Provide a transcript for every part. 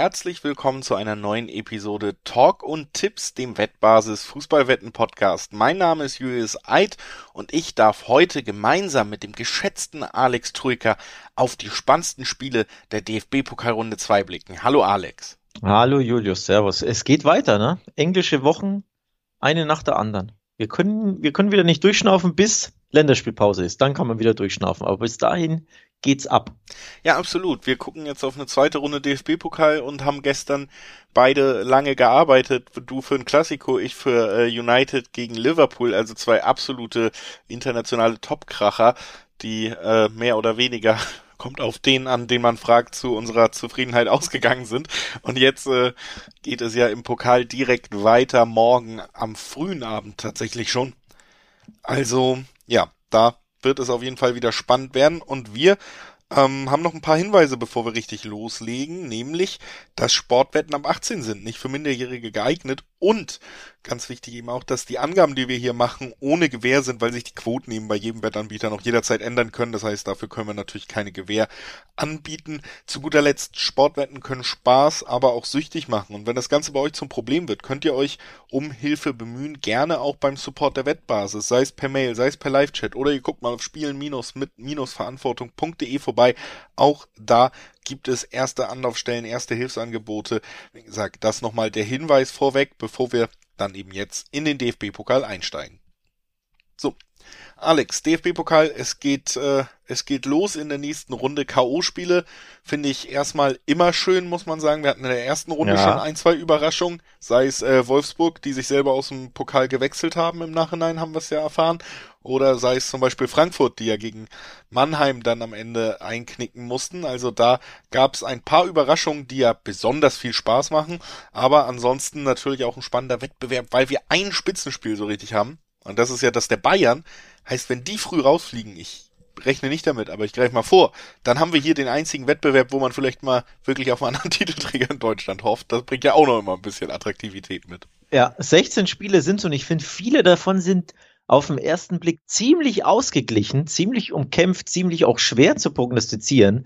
herzlich willkommen zu einer neuen Episode Talk und Tipps, dem Wettbasis Fußballwetten Podcast. Mein Name ist Julius Eid und ich darf heute gemeinsam mit dem geschätzten Alex Troika auf die spannendsten Spiele der DFB-Pokalrunde 2 blicken. Hallo Alex. Hallo Julius, Servus. Es geht weiter, ne? Englische Wochen, eine nach der anderen. Wir können, wir können wieder nicht durchschnaufen, bis Länderspielpause ist. Dann kann man wieder durchschnaufen. Aber bis dahin geht's ab. Ja, absolut. Wir gucken jetzt auf eine zweite Runde DFB-Pokal und haben gestern beide lange gearbeitet. Du für ein Klassiko, ich für äh, United gegen Liverpool, also zwei absolute internationale Topkracher, die äh, mehr oder weniger kommt auf den an, den man fragt, zu unserer Zufriedenheit ausgegangen sind. Und jetzt äh, geht es ja im Pokal direkt weiter, morgen am frühen Abend tatsächlich schon. Also, ja, da wird es auf jeden Fall wieder spannend werden. Und wir ähm, haben noch ein paar Hinweise, bevor wir richtig loslegen, nämlich, dass Sportwetten ab 18 sind, nicht für Minderjährige geeignet und ganz wichtig eben auch, dass die Angaben, die wir hier machen, ohne Gewähr sind, weil sich die Quoten eben bei jedem Wettanbieter noch jederzeit ändern können. Das heißt, dafür können wir natürlich keine Gewähr anbieten. Zu guter Letzt, Sportwetten können Spaß, aber auch süchtig machen. Und wenn das Ganze bei euch zum Problem wird, könnt ihr euch um Hilfe bemühen, gerne auch beim Support der Wettbasis, sei es per Mail, sei es per Live-Chat oder ihr guckt mal auf spielen-mit-verantwortung.de vorbei. Auch da gibt es erste Anlaufstellen, erste Hilfsangebote. Wie gesagt, das nochmal der Hinweis vorweg, bevor wir dann eben jetzt in den DFB-Pokal einsteigen. So, Alex, DFB-Pokal, es geht, äh, es geht los in der nächsten Runde. K.O.-Spiele finde ich erstmal immer schön, muss man sagen. Wir hatten in der ersten Runde ja. schon ein, zwei Überraschungen, sei es äh, Wolfsburg, die sich selber aus dem Pokal gewechselt haben im Nachhinein, haben wir es ja erfahren. Oder sei es zum Beispiel Frankfurt, die ja gegen Mannheim dann am Ende einknicken mussten. Also da gab es ein paar Überraschungen, die ja besonders viel Spaß machen. Aber ansonsten natürlich auch ein spannender Wettbewerb, weil wir ein Spitzenspiel so richtig haben und das ist ja das der Bayern, heißt, wenn die früh rausfliegen, ich rechne nicht damit, aber ich greife mal vor, dann haben wir hier den einzigen Wettbewerb, wo man vielleicht mal wirklich auf einen anderen Titelträger in Deutschland hofft. Das bringt ja auch noch immer ein bisschen Attraktivität mit. Ja, 16 Spiele sind und ich finde, viele davon sind auf den ersten Blick ziemlich ausgeglichen, ziemlich umkämpft, ziemlich auch schwer zu prognostizieren.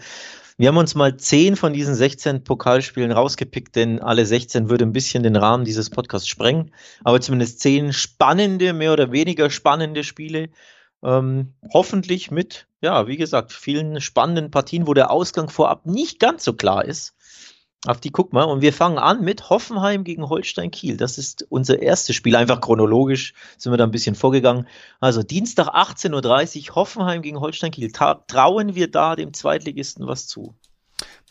Wir haben uns mal zehn von diesen 16 Pokalspielen rausgepickt, denn alle 16 würde ein bisschen den Rahmen dieses Podcasts sprengen. Aber zumindest zehn spannende, mehr oder weniger spannende Spiele. Ähm, hoffentlich mit, ja, wie gesagt, vielen spannenden Partien, wo der Ausgang vorab nicht ganz so klar ist. Auf die guck mal. Und wir fangen an mit Hoffenheim gegen Holstein Kiel. Das ist unser erstes Spiel. Einfach chronologisch sind wir da ein bisschen vorgegangen. Also Dienstag 18.30 Uhr Hoffenheim gegen Holstein Kiel. trauen wir da dem Zweitligisten was zu?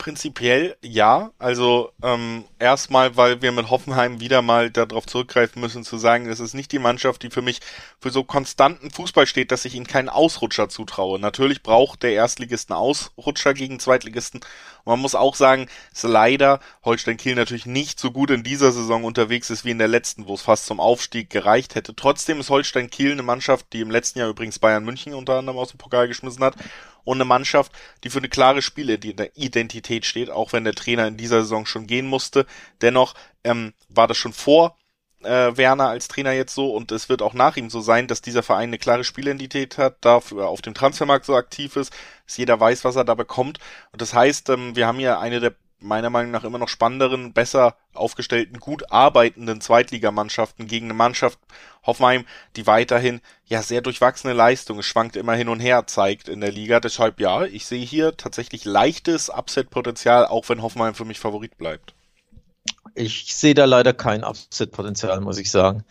Prinzipiell ja. Also ähm, erstmal, weil wir mit Hoffenheim wieder mal darauf zurückgreifen müssen, zu sagen, es ist nicht die Mannschaft, die für mich für so konstanten Fußball steht, dass ich ihnen keinen Ausrutscher zutraue. Natürlich braucht der Erstligisten Ausrutscher gegen Zweitligisten. Und man muss auch sagen, dass leider Holstein Kiel natürlich nicht so gut in dieser Saison unterwegs ist wie in der letzten, wo es fast zum Aufstieg gereicht hätte. Trotzdem ist Holstein Kiel eine Mannschaft, die im letzten Jahr übrigens Bayern München unter anderem aus dem Pokal geschmissen hat und eine Mannschaft, die für eine klare Spielidentität steht, auch wenn der Trainer in dieser Saison schon gehen musste. Dennoch ähm, war das schon vor äh, Werner als Trainer jetzt so und es wird auch nach ihm so sein, dass dieser Verein eine klare Spielidentität hat, dafür auf dem Transfermarkt so aktiv ist, dass jeder weiß, was er da bekommt. Und das heißt, ähm, wir haben ja eine der meiner Meinung nach immer noch spannenderen, besser aufgestellten, gut arbeitenden Zweitligamannschaften gegen eine Mannschaft Hoffenheim, die weiterhin ja sehr durchwachsene Leistungen, es schwankt immer hin und her, zeigt in der Liga. Deshalb ja, ich sehe hier tatsächlich leichtes Upset-Potenzial, auch wenn Hoffenheim für mich Favorit bleibt. Ich sehe da leider kein Upset-Potenzial, muss ich sagen.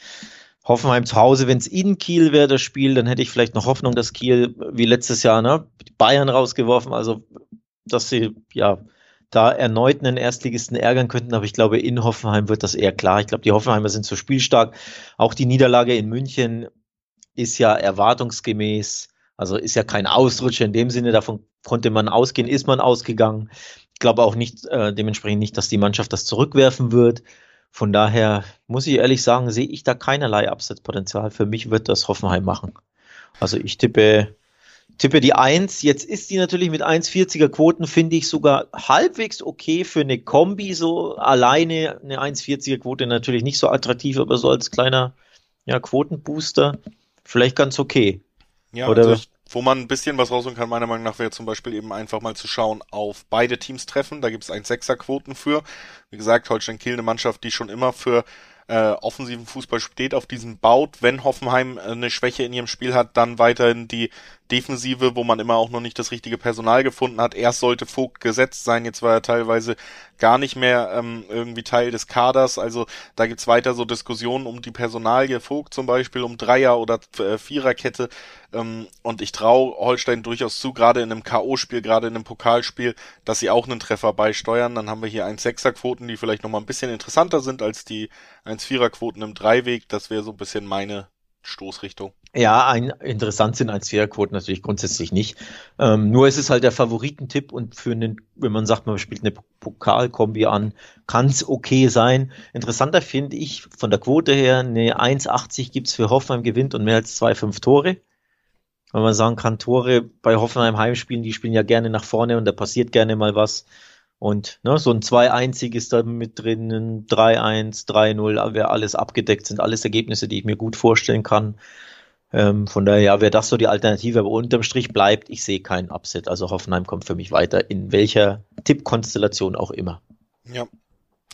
Hoffenheim zu Hause, wenn es in Kiel wäre, das Spiel, dann hätte ich vielleicht noch Hoffnung, dass Kiel wie letztes Jahr ne, Bayern rausgeworfen, also dass sie ja da erneut einen Erstligisten ärgern könnten, aber ich glaube, in Hoffenheim wird das eher klar. Ich glaube, die Hoffenheimer sind so spielstark. Auch die Niederlage in München ist ja erwartungsgemäß, also ist ja kein Ausrutscher in dem Sinne, davon konnte man ausgehen, ist man ausgegangen. Ich glaube auch nicht, äh, dementsprechend nicht, dass die Mannschaft das zurückwerfen wird. Von daher muss ich ehrlich sagen, sehe ich da keinerlei Absatzpotenzial. Für mich wird das Hoffenheim machen. Also ich tippe tippe die 1. Jetzt ist die natürlich mit 1,40er Quoten, finde ich sogar halbwegs okay für eine Kombi. So alleine eine 1,40er Quote natürlich nicht so attraktiv, aber so als kleiner ja, Quotenbooster vielleicht ganz okay. Ja, Oder? Also ich Wo man ein bisschen was rausholen kann, meiner Meinung nach, wäre zum Beispiel eben einfach mal zu schauen auf beide Teams treffen. Da gibt es ein Sechserquoten für. Wie gesagt, Holstein Kiel eine Mannschaft, die schon immer für äh, offensiven Fußball steht, auf diesen baut. Wenn Hoffenheim äh, eine Schwäche in ihrem Spiel hat, dann weiterhin die Defensive, wo man immer auch noch nicht das richtige Personal gefunden hat. Erst sollte Vogt gesetzt sein, jetzt war er teilweise gar nicht mehr ähm, irgendwie Teil des Kaders. Also da gibt's weiter so Diskussionen um die Personalie Vogt zum Beispiel, um Dreier- oder äh, Viererkette. Ähm, und ich traue Holstein durchaus zu, gerade in einem K.O.-Spiel, gerade in einem Pokalspiel, dass sie auch einen Treffer beisteuern. Dann haben wir hier 1-6er-Quoten, die vielleicht nochmal ein bisschen interessanter sind als die 1-4er-Quoten im Dreiweg. Das wäre so ein bisschen meine Stoßrichtung. Ja, ein, interessant sind als Viererquoten natürlich grundsätzlich nicht. Ähm, nur ist es halt der Favoritentipp und für einen, wenn man sagt, man spielt eine Pokalkombi an, kann es okay sein. Interessanter finde ich von der Quote her, eine 1,80 gibt's für Hoffenheim gewinnt und mehr als zwei, fünf Tore. Wenn man sagen kann, Tore bei Hoffenheim Heimspielen, die spielen ja gerne nach vorne und da passiert gerne mal was. Und ne, so ein 2-1 ist da mit drin, ein 3-1, 3-0, wäre alles abgedeckt, sind alles Ergebnisse, die ich mir gut vorstellen kann. Ähm, von daher ja, wäre das so die Alternative, aber unterm Strich bleibt, ich sehe keinen Upset. Also Hoffenheim kommt für mich weiter, in welcher Tippkonstellation auch immer. Ja,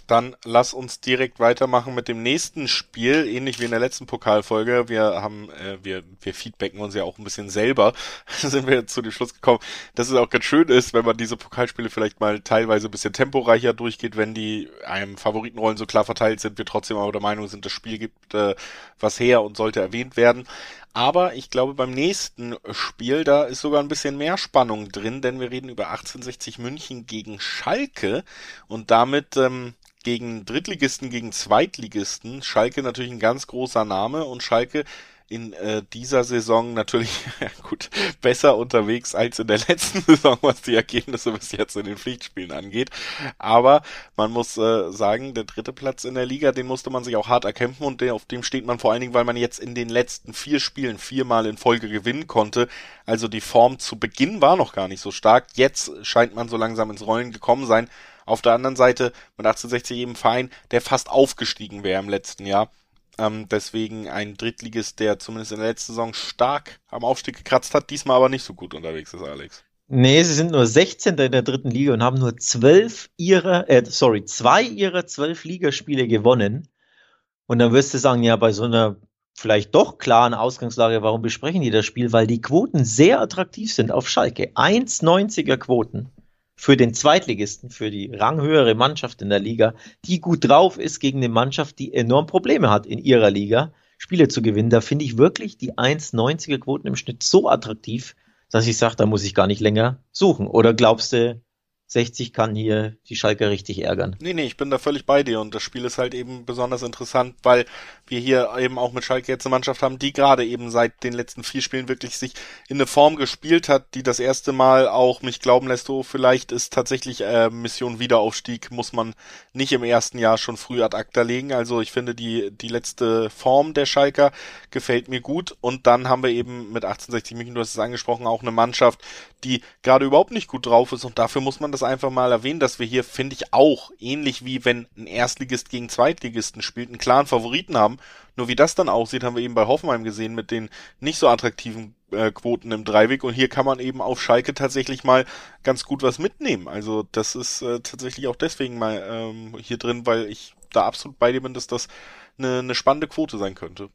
dann lass uns direkt weitermachen mit dem nächsten Spiel, ähnlich wie in der letzten Pokalfolge. Wir haben, äh, wir, wir feedbacken uns ja auch ein bisschen selber. sind wir zu dem Schluss gekommen, dass es auch ganz schön ist, wenn man diese Pokalspiele vielleicht mal teilweise ein bisschen temporeicher durchgeht, wenn die einem Favoritenrollen so klar verteilt sind, wir trotzdem aber der Meinung sind, das Spiel gibt äh, was her und sollte erwähnt werden. Aber ich glaube, beim nächsten Spiel, da ist sogar ein bisschen mehr Spannung drin, denn wir reden über 1860 München gegen Schalke und damit ähm, gegen Drittligisten, gegen Zweitligisten. Schalke natürlich ein ganz großer Name und Schalke in äh, dieser Saison natürlich gut besser unterwegs als in der letzten Saison, was die Ergebnisse bis jetzt in den Pflichtspielen angeht. Aber man muss äh, sagen, der dritte Platz in der Liga, den musste man sich auch hart erkämpfen und der, auf dem steht man vor allen Dingen, weil man jetzt in den letzten vier Spielen viermal in Folge gewinnen konnte. Also die Form zu Beginn war noch gar nicht so stark. Jetzt scheint man so langsam ins Rollen gekommen sein. Auf der anderen Seite mit 1860 eben Verein, der fast aufgestiegen wäre im letzten Jahr. Ähm, deswegen ein Drittligist, der zumindest in der letzten Saison stark am Aufstieg gekratzt hat, diesmal aber nicht so gut unterwegs ist, Alex. Nee, sie sind nur 16. in der dritten Liga und haben nur zwölf ihrer, äh, sorry, zwei ihrer zwölf Ligaspiele gewonnen. Und dann wirst du sagen, ja, bei so einer vielleicht doch klaren Ausgangslage, warum besprechen die das Spiel? Weil die Quoten sehr attraktiv sind auf Schalke. 1,90er Quoten für den Zweitligisten, für die ranghöhere Mannschaft in der Liga, die gut drauf ist gegen eine Mannschaft, die enorm Probleme hat in ihrer Liga, Spiele zu gewinnen. Da finde ich wirklich die 1,90er Quoten im Schnitt so attraktiv, dass ich sage, da muss ich gar nicht länger suchen. Oder glaubst du, 60 kann hier die Schalke richtig ärgern. Nee, nee, ich bin da völlig bei dir und das Spiel ist halt eben besonders interessant, weil wir hier eben auch mit Schalke jetzt eine Mannschaft haben, die gerade eben seit den letzten vier Spielen wirklich sich in eine Form gespielt hat, die das erste Mal auch mich glauben lässt, oh, vielleicht ist tatsächlich äh, Mission Wiederaufstieg, muss man nicht im ersten Jahr schon früh ad acta legen. Also ich finde die, die letzte Form der Schalker gefällt mir gut und dann haben wir eben mit 1860 München, du hast es angesprochen, auch eine Mannschaft, die gerade überhaupt nicht gut drauf ist und dafür muss man das das einfach mal erwähnen, dass wir hier, finde ich, auch ähnlich wie wenn ein Erstligist gegen Zweitligisten spielt, einen klaren Favoriten haben. Nur wie das dann aussieht, haben wir eben bei Hoffenheim gesehen mit den nicht so attraktiven äh, Quoten im Dreiweg und hier kann man eben auf Schalke tatsächlich mal ganz gut was mitnehmen. Also das ist äh, tatsächlich auch deswegen mal ähm, hier drin, weil ich da absolut bei dir bin, dass das eine, eine spannende Quote sein könnte.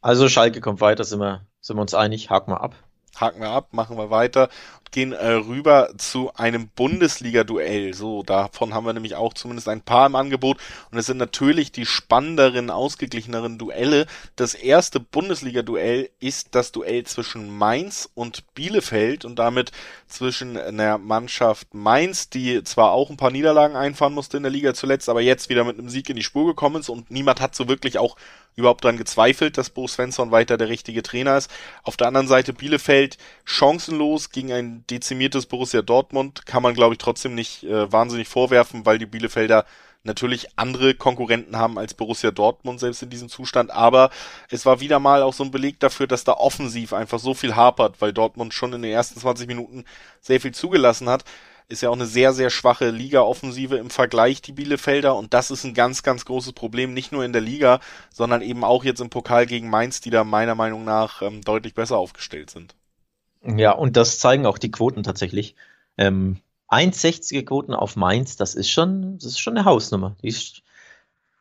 Also Schalke kommt weiter, sind wir, sind wir uns einig, haken wir ab haken wir ab, machen wir weiter und gehen äh, rüber zu einem Bundesliga-Duell. So, davon haben wir nämlich auch zumindest ein paar im Angebot und es sind natürlich die spannenderen, ausgeglicheneren Duelle. Das erste Bundesliga-Duell ist das Duell zwischen Mainz und Bielefeld und damit zwischen der Mannschaft Mainz, die zwar auch ein paar Niederlagen einfahren musste in der Liga zuletzt, aber jetzt wieder mit einem Sieg in die Spur gekommen ist und niemand hat so wirklich auch überhaupt dran gezweifelt, dass Bo Svensson weiter der richtige Trainer ist. Auf der anderen Seite Bielefeld chancenlos gegen ein dezimiertes Borussia Dortmund kann man glaube ich trotzdem nicht äh, wahnsinnig vorwerfen, weil die Bielefelder natürlich andere Konkurrenten haben als Borussia Dortmund selbst in diesem Zustand, aber es war wieder mal auch so ein Beleg dafür, dass da offensiv einfach so viel hapert, weil Dortmund schon in den ersten 20 Minuten sehr viel zugelassen hat ist ja auch eine sehr, sehr schwache Liga-Offensive im Vergleich, die Bielefelder. Und das ist ein ganz, ganz großes Problem, nicht nur in der Liga, sondern eben auch jetzt im Pokal gegen Mainz, die da meiner Meinung nach ähm, deutlich besser aufgestellt sind. Ja, und das zeigen auch die Quoten tatsächlich. Ähm, 1,60er Quoten auf Mainz, das ist schon, das ist schon eine Hausnummer. Die ist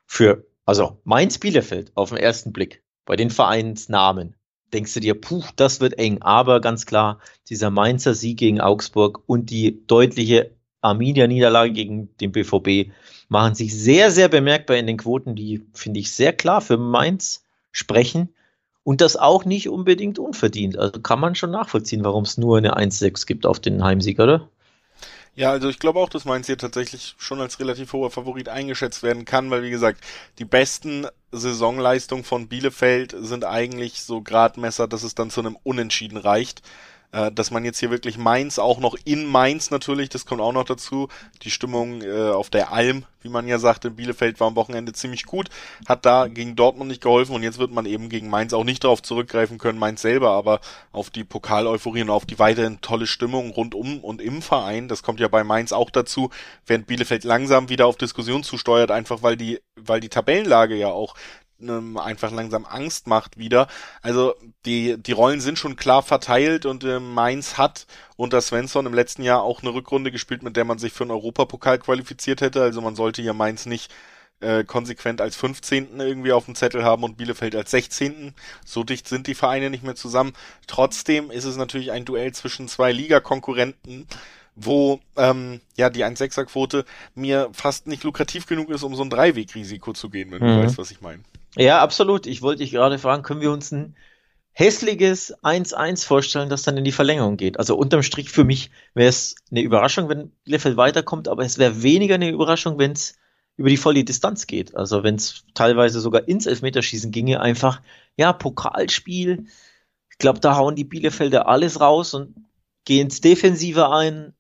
für, also Mainz Bielefeld auf den ersten Blick bei den Vereinsnamen denkst du dir, puh, das wird eng. Aber ganz klar, dieser Mainzer Sieg gegen Augsburg und die deutliche Arminia-Niederlage gegen den BVB machen sich sehr, sehr bemerkbar in den Quoten, die, finde ich, sehr klar für Mainz sprechen. Und das auch nicht unbedingt unverdient. Also kann man schon nachvollziehen, warum es nur eine 1-6 gibt auf den Heimsieg, oder? Ja, also ich glaube auch, dass Mainz hier tatsächlich schon als relativ hoher Favorit eingeschätzt werden kann, weil wie gesagt, die besten Saisonleistungen von Bielefeld sind eigentlich so Gradmesser, dass es dann zu einem Unentschieden reicht. Äh, dass man jetzt hier wirklich Mainz auch noch in Mainz natürlich, das kommt auch noch dazu. Die Stimmung äh, auf der Alm, wie man ja sagt, in Bielefeld war am Wochenende ziemlich gut, hat da gegen Dortmund nicht geholfen und jetzt wird man eben gegen Mainz auch nicht darauf zurückgreifen können, Mainz selber, aber auf die Pokaleuphorie und auf die weiterhin tolle Stimmung rundum und im Verein. Das kommt ja bei Mainz auch dazu, während Bielefeld langsam wieder auf Diskussion zusteuert, einfach weil die, weil die Tabellenlage ja auch ähm, einfach langsam Angst macht wieder. Also die, die Rollen sind schon klar verteilt und äh, Mainz hat unter Svensson im letzten Jahr auch eine Rückrunde gespielt, mit der man sich für einen Europapokal qualifiziert hätte. Also man sollte hier Mainz nicht äh, konsequent als 15. irgendwie auf dem Zettel haben und Bielefeld als 16. So dicht sind die Vereine nicht mehr zusammen. Trotzdem ist es natürlich ein Duell zwischen zwei Ligakonkurrenten wo ähm, ja die 1,6er-Quote mir fast nicht lukrativ genug ist, um so ein Dreiwegrisiko zu gehen, wenn mhm. du weißt, was ich meine. Ja, absolut. Ich wollte dich gerade fragen, können wir uns ein hässliches 1-1 vorstellen, das dann in die Verlängerung geht? Also unterm Strich für mich wäre es eine Überraschung, wenn Bielefeld weiterkommt, aber es wäre weniger eine Überraschung, wenn es über die volle Distanz geht. Also wenn es teilweise sogar ins Elfmeterschießen ginge, einfach, ja, Pokalspiel. Ich glaube, da hauen die Bielefelder alles raus und gehen ins Defensive ein,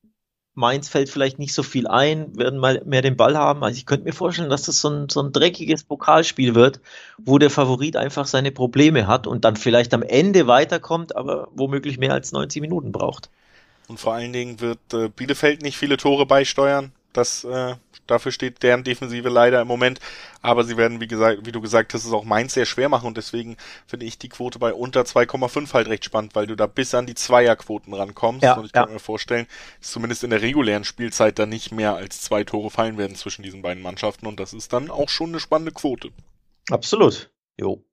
Mainz fällt vielleicht nicht so viel ein, werden mal mehr den Ball haben. Also ich könnte mir vorstellen, dass das so ein, so ein dreckiges Pokalspiel wird, wo der Favorit einfach seine Probleme hat und dann vielleicht am Ende weiterkommt, aber womöglich mehr als 90 Minuten braucht. Und vor allen Dingen wird äh, Bielefeld nicht viele Tore beisteuern. Das, äh, dafür steht deren Defensive leider im Moment. Aber sie werden, wie gesagt, wie du gesagt hast, es auch Mainz sehr schwer machen und deswegen finde ich die Quote bei unter 2,5 halt recht spannend, weil du da bis an die Zweierquoten rankommst. Ja, und ich ja. kann mir vorstellen, dass zumindest in der regulären Spielzeit da nicht mehr als zwei Tore fallen werden zwischen diesen beiden Mannschaften und das ist dann auch schon eine spannende Quote. Absolut. Jo.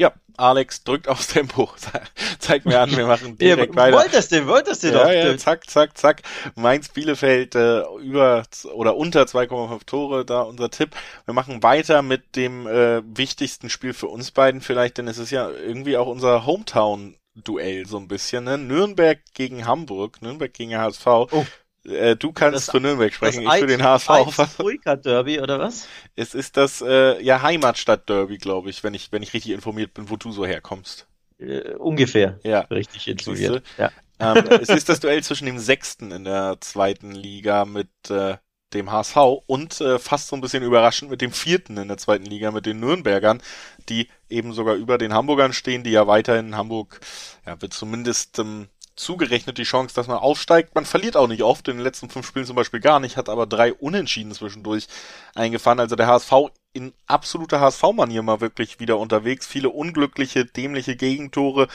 Ja, Alex drückt aufs Tempo. Zeig mir an, wir machen direkt ja, weiter. Wolltest du, wolltest du ja, doch. Ja, zack, zack, zack. Mainz Bielefeld äh, über oder unter 2,5 Tore, da unser Tipp. Wir machen weiter mit dem äh, wichtigsten Spiel für uns beiden vielleicht, denn es ist ja irgendwie auch unser Hometown Duell so ein bisschen, ne? Nürnberg gegen Hamburg, Nürnberg gegen HSV. Oh. Äh, du kannst das, für Nürnberg sprechen, ich für den HSV. Das Derby oder was? Es ist das äh, ja Heimatstadt Derby, glaube ich, wenn ich wenn ich richtig informiert bin, wo du so herkommst. Äh, ungefähr. Ja. Richtig informiert. Ja. Ähm, es ist das Duell zwischen dem Sechsten in der zweiten Liga mit äh, dem HSV und äh, fast so ein bisschen überraschend mit dem Vierten in der zweiten Liga mit den Nürnbergern, die eben sogar über den Hamburgern stehen, die ja weiterhin Hamburg ja wird zumindest ähm, zugerechnet die Chance, dass man aufsteigt. Man verliert auch nicht oft, in den letzten fünf Spielen zum Beispiel gar nicht, hat aber drei Unentschieden zwischendurch eingefahren. Also der HSV in absoluter HSV-Manier mal wirklich wieder unterwegs. Viele unglückliche, dämliche Gegentore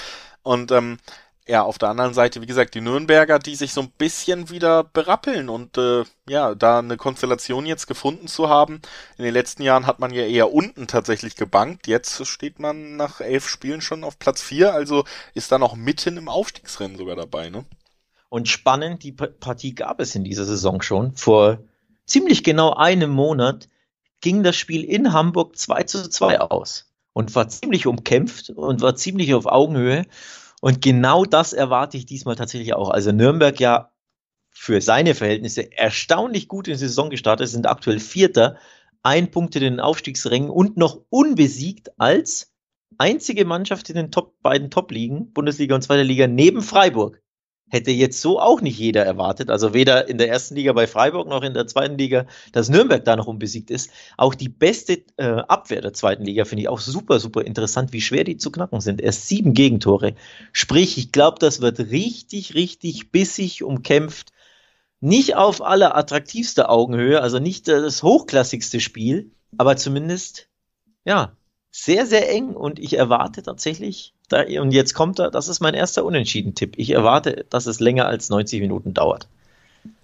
und ähm, ja, auf der anderen Seite, wie gesagt, die Nürnberger, die sich so ein bisschen wieder berappeln und äh, ja, da eine Konstellation jetzt gefunden zu haben. In den letzten Jahren hat man ja eher unten tatsächlich gebankt. Jetzt steht man nach elf Spielen schon auf Platz vier, also ist da noch mitten im Aufstiegsrennen sogar dabei, ne? Und spannend, die Partie gab es in dieser Saison schon. Vor ziemlich genau einem Monat ging das Spiel in Hamburg 2 zu 2 aus und war ziemlich umkämpft und war ziemlich auf Augenhöhe. Und genau das erwarte ich diesmal tatsächlich auch. Also Nürnberg ja für seine Verhältnisse erstaunlich gut in die Saison gestartet, sind aktuell Vierter, ein Punkt in den Aufstiegsrängen und noch unbesiegt als einzige Mannschaft in den Top, beiden Top-Ligen, Bundesliga und Zweite Liga, neben Freiburg hätte jetzt so auch nicht jeder erwartet. Also weder in der ersten Liga bei Freiburg noch in der zweiten Liga, dass Nürnberg da noch unbesiegt ist. Auch die beste äh, Abwehr der zweiten Liga finde ich auch super, super interessant, wie schwer die zu knacken sind. Erst sieben Gegentore. Sprich, ich glaube, das wird richtig, richtig bissig umkämpft. Nicht auf aller attraktivste Augenhöhe, also nicht das hochklassigste Spiel, aber zumindest, ja, sehr, sehr eng und ich erwarte tatsächlich Da, und jetzt kommt er, das ist mein erster Unentschieden-Tipp. Ich erwarte, dass es länger als 90 Minuten dauert.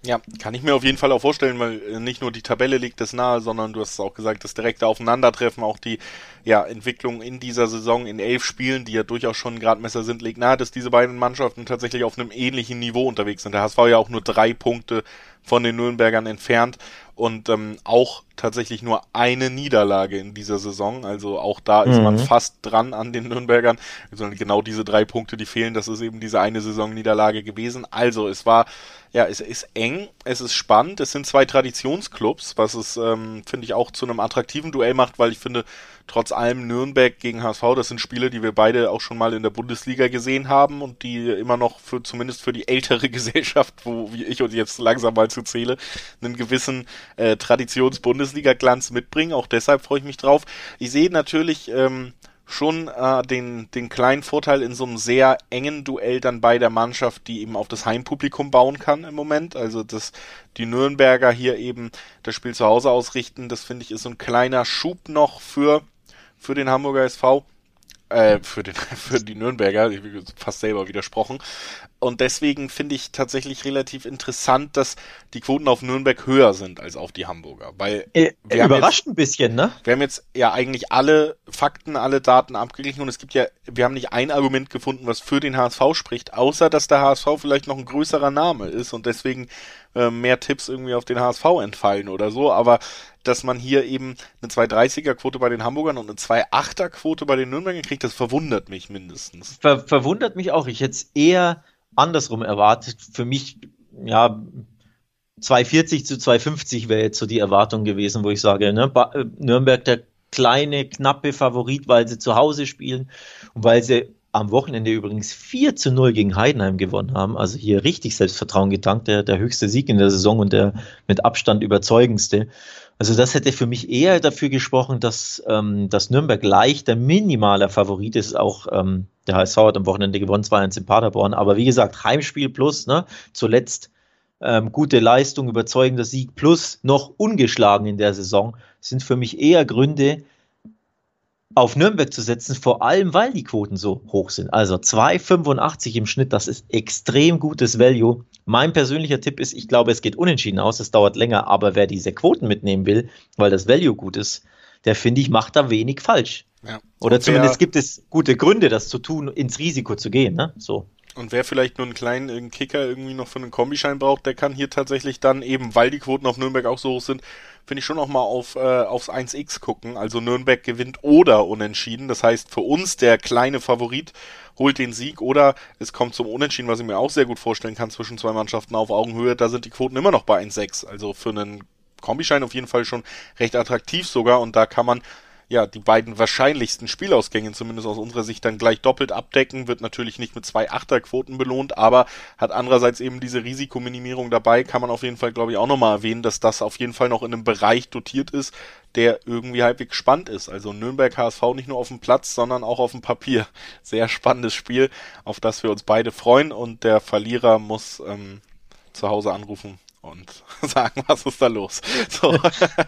Ja, kann ich mir auf jeden Fall auch vorstellen, weil äh, nicht nur die Tabelle liegt es nahe, sondern du hast es auch gesagt, das direkte Aufeinandertreffen, auch die ja, Entwicklung in dieser Saison in elf Spielen, die ja durchaus schon Gradmesser sind, liegt nahe, dass diese beiden Mannschaften tatsächlich auf einem ähnlichen Niveau unterwegs sind. Der HSV ja auch nur drei Punkte von den Nürnbergern entfernt und ähm, auch tatsächlich nur eine Niederlage in dieser Saison. Also auch da ist mhm. man fast dran an den Nürnbergern. Also genau diese drei Punkte, die fehlen, das ist eben diese eine Saison-Niederlage gewesen. Also es war, ja, es ist eng, es ist spannend, es sind zwei Traditionsclubs, was es, ähm, finde ich, auch zu einem attraktiven Duell macht, weil ich finde, trotz allem Nürnberg gegen HSV, das sind Spiele, die wir beide auch schon mal in der Bundesliga gesehen haben und die immer noch für zumindest für die ältere Gesellschaft, wo ich und jetzt langsam mal zu zähle, einen gewissen äh, Traditions-Bundesliga-Glanz mitbringen. Auch deshalb freue ich mich drauf. Ich sehe natürlich ähm, schon äh, den, den kleinen Vorteil in so einem sehr engen Duell dann bei der Mannschaft, die eben auf das Heimpublikum bauen kann im Moment. Also dass die Nürnberger hier eben das Spiel zu Hause ausrichten, das finde ich ist so ein kleiner Schub noch für für den Hamburger SV, äh, für, den, für die Nürnberger, ich bin fast selber widersprochen. Und deswegen finde ich tatsächlich relativ interessant, dass die Quoten auf Nürnberg höher sind als auf die Hamburger. Weil äh, überrascht jetzt, ein bisschen, ne? Wir haben jetzt ja eigentlich alle Fakten, alle Daten abgeglichen und es gibt ja, wir haben nicht ein Argument gefunden, was für den HSV spricht, außer dass der HSV vielleicht noch ein größerer Name ist und deswegen äh, mehr Tipps irgendwie auf den HSV entfallen oder so. Aber dass man hier eben eine 230er Quote bei den Hamburgern und eine 28er Quote bei den Nürnbergern kriegt, das verwundert mich mindestens. Ver verwundert mich auch. Ich hätte es eher andersrum erwartet. Für mich, ja, 240 zu 250 wäre jetzt so die Erwartung gewesen, wo ich sage, ne, äh, Nürnberg der kleine, knappe Favorit, weil sie zu Hause spielen und weil sie am Wochenende übrigens 4 zu 0 gegen Heidenheim gewonnen haben. Also hier richtig Selbstvertrauen getankt, der, der höchste Sieg in der Saison und der mit Abstand überzeugendste. Also das hätte für mich eher dafür gesprochen, dass, ähm, dass Nürnberg leichter minimaler Favorit ist. Auch ähm, der HSV hat am Wochenende gewonnen, 2-1 in Paderborn. Aber wie gesagt, Heimspiel plus, ne, zuletzt ähm, gute Leistung, überzeugender Sieg plus noch ungeschlagen in der Saison sind für mich eher Gründe, auf Nürnberg zu setzen, vor allem weil die Quoten so hoch sind. Also 2,85 im Schnitt, das ist extrem gutes Value. Mein persönlicher Tipp ist, ich glaube, es geht unentschieden aus, es dauert länger, aber wer diese Quoten mitnehmen will, weil das Value gut ist, der finde ich, macht da wenig falsch. Ja. Oder zumindest gibt es gute Gründe, das zu tun, ins Risiko zu gehen. Ne? So. Und wer vielleicht nur einen kleinen Kicker irgendwie noch für einen Kombischein braucht, der kann hier tatsächlich dann eben, weil die Quoten auf Nürnberg auch so hoch sind, finde ich schon auch mal auf, äh, aufs 1x gucken. Also Nürnberg gewinnt oder unentschieden. Das heißt, für uns der kleine Favorit holt den Sieg oder es kommt zum Unentschieden, was ich mir auch sehr gut vorstellen kann zwischen zwei Mannschaften auf Augenhöhe. Da sind die Quoten immer noch bei 1,6. Also für einen Kombischein auf jeden Fall schon recht attraktiv sogar und da kann man ja, die beiden wahrscheinlichsten Spielausgänge, zumindest aus unserer Sicht, dann gleich doppelt abdecken, wird natürlich nicht mit zwei Achterquoten belohnt, aber hat andererseits eben diese Risikominimierung dabei, kann man auf jeden Fall, glaube ich, auch nochmal erwähnen, dass das auf jeden Fall noch in einem Bereich dotiert ist, der irgendwie halbwegs spannend ist. Also Nürnberg HSV nicht nur auf dem Platz, sondern auch auf dem Papier. Sehr spannendes Spiel, auf das wir uns beide freuen und der Verlierer muss ähm, zu Hause anrufen und sagen, was ist da los. So.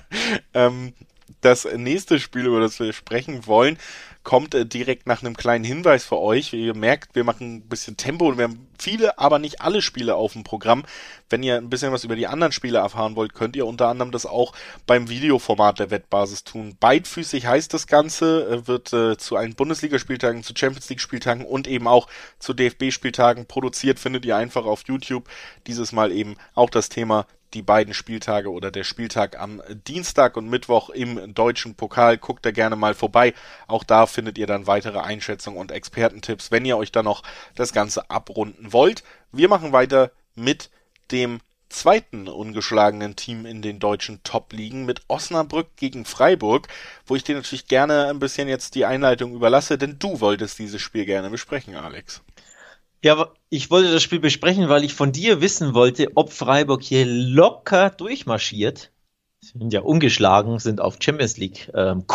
ähm, das nächste Spiel, über das wir sprechen wollen, kommt äh, direkt nach einem kleinen Hinweis für euch. Wie ihr merkt, wir machen ein bisschen Tempo und wir haben viele, aber nicht alle Spiele auf dem Programm. Wenn ihr ein bisschen was über die anderen Spiele erfahren wollt, könnt ihr unter anderem das auch beim Videoformat der Wettbasis tun. Beidfüßig heißt das Ganze, äh, wird äh, zu allen Bundesligaspieltagen, zu Champions League Spieltagen und eben auch zu DFB Spieltagen produziert, findet ihr einfach auf YouTube. Dieses Mal eben auch das Thema die beiden Spieltage oder der Spieltag am Dienstag und Mittwoch im deutschen Pokal. Guckt da gerne mal vorbei. Auch da findet ihr dann weitere Einschätzungen und Expertentipps, wenn ihr euch da noch das Ganze abrunden wollt. Wir machen weiter mit dem zweiten ungeschlagenen Team in den deutschen Top-Ligen mit Osnabrück gegen Freiburg, wo ich dir natürlich gerne ein bisschen jetzt die Einleitung überlasse, denn du wolltest dieses Spiel gerne besprechen, Alex. Ja, ich wollte das Spiel besprechen, weil ich von dir wissen wollte, ob Freiburg hier locker durchmarschiert. Sie sind ja ungeschlagen, sind auf Champions League ähm,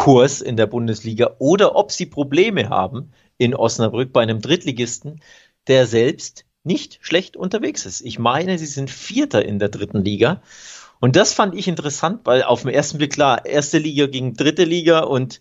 in der Bundesliga oder ob sie Probleme haben in Osnabrück bei einem Drittligisten, der selbst nicht schlecht unterwegs ist. Ich meine, sie sind Vierter in der dritten Liga. Und das fand ich interessant, weil auf den ersten Blick klar, erste Liga gegen dritte Liga und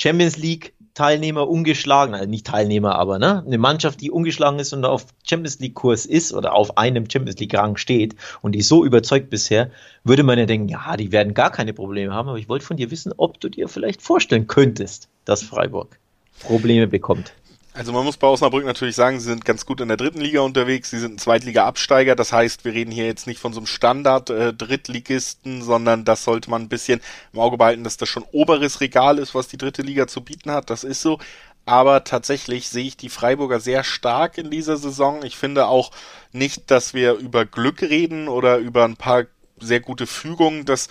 Champions League Teilnehmer ungeschlagen, also nicht Teilnehmer, aber ne, eine Mannschaft, die ungeschlagen ist und auf Champions League Kurs ist oder auf einem Champions League Rang steht und die so überzeugt bisher, würde man ja denken, ja, die werden gar keine Probleme haben. Aber ich wollte von dir wissen, ob du dir vielleicht vorstellen könntest, dass Freiburg Probleme bekommt. Also man muss bei Osnabrück natürlich sagen, sie sind ganz gut in der dritten Liga unterwegs, sie sind ein Zweitliga-Absteiger, das heißt, wir reden hier jetzt nicht von so einem Standard-Drittligisten, äh, sondern das sollte man ein bisschen im Auge behalten, dass das schon oberes Regal ist, was die dritte Liga zu bieten hat, das ist so. Aber tatsächlich sehe ich die Freiburger sehr stark in dieser Saison. Ich finde auch nicht, dass wir über Glück reden oder über ein paar sehr gute Fügungen, dass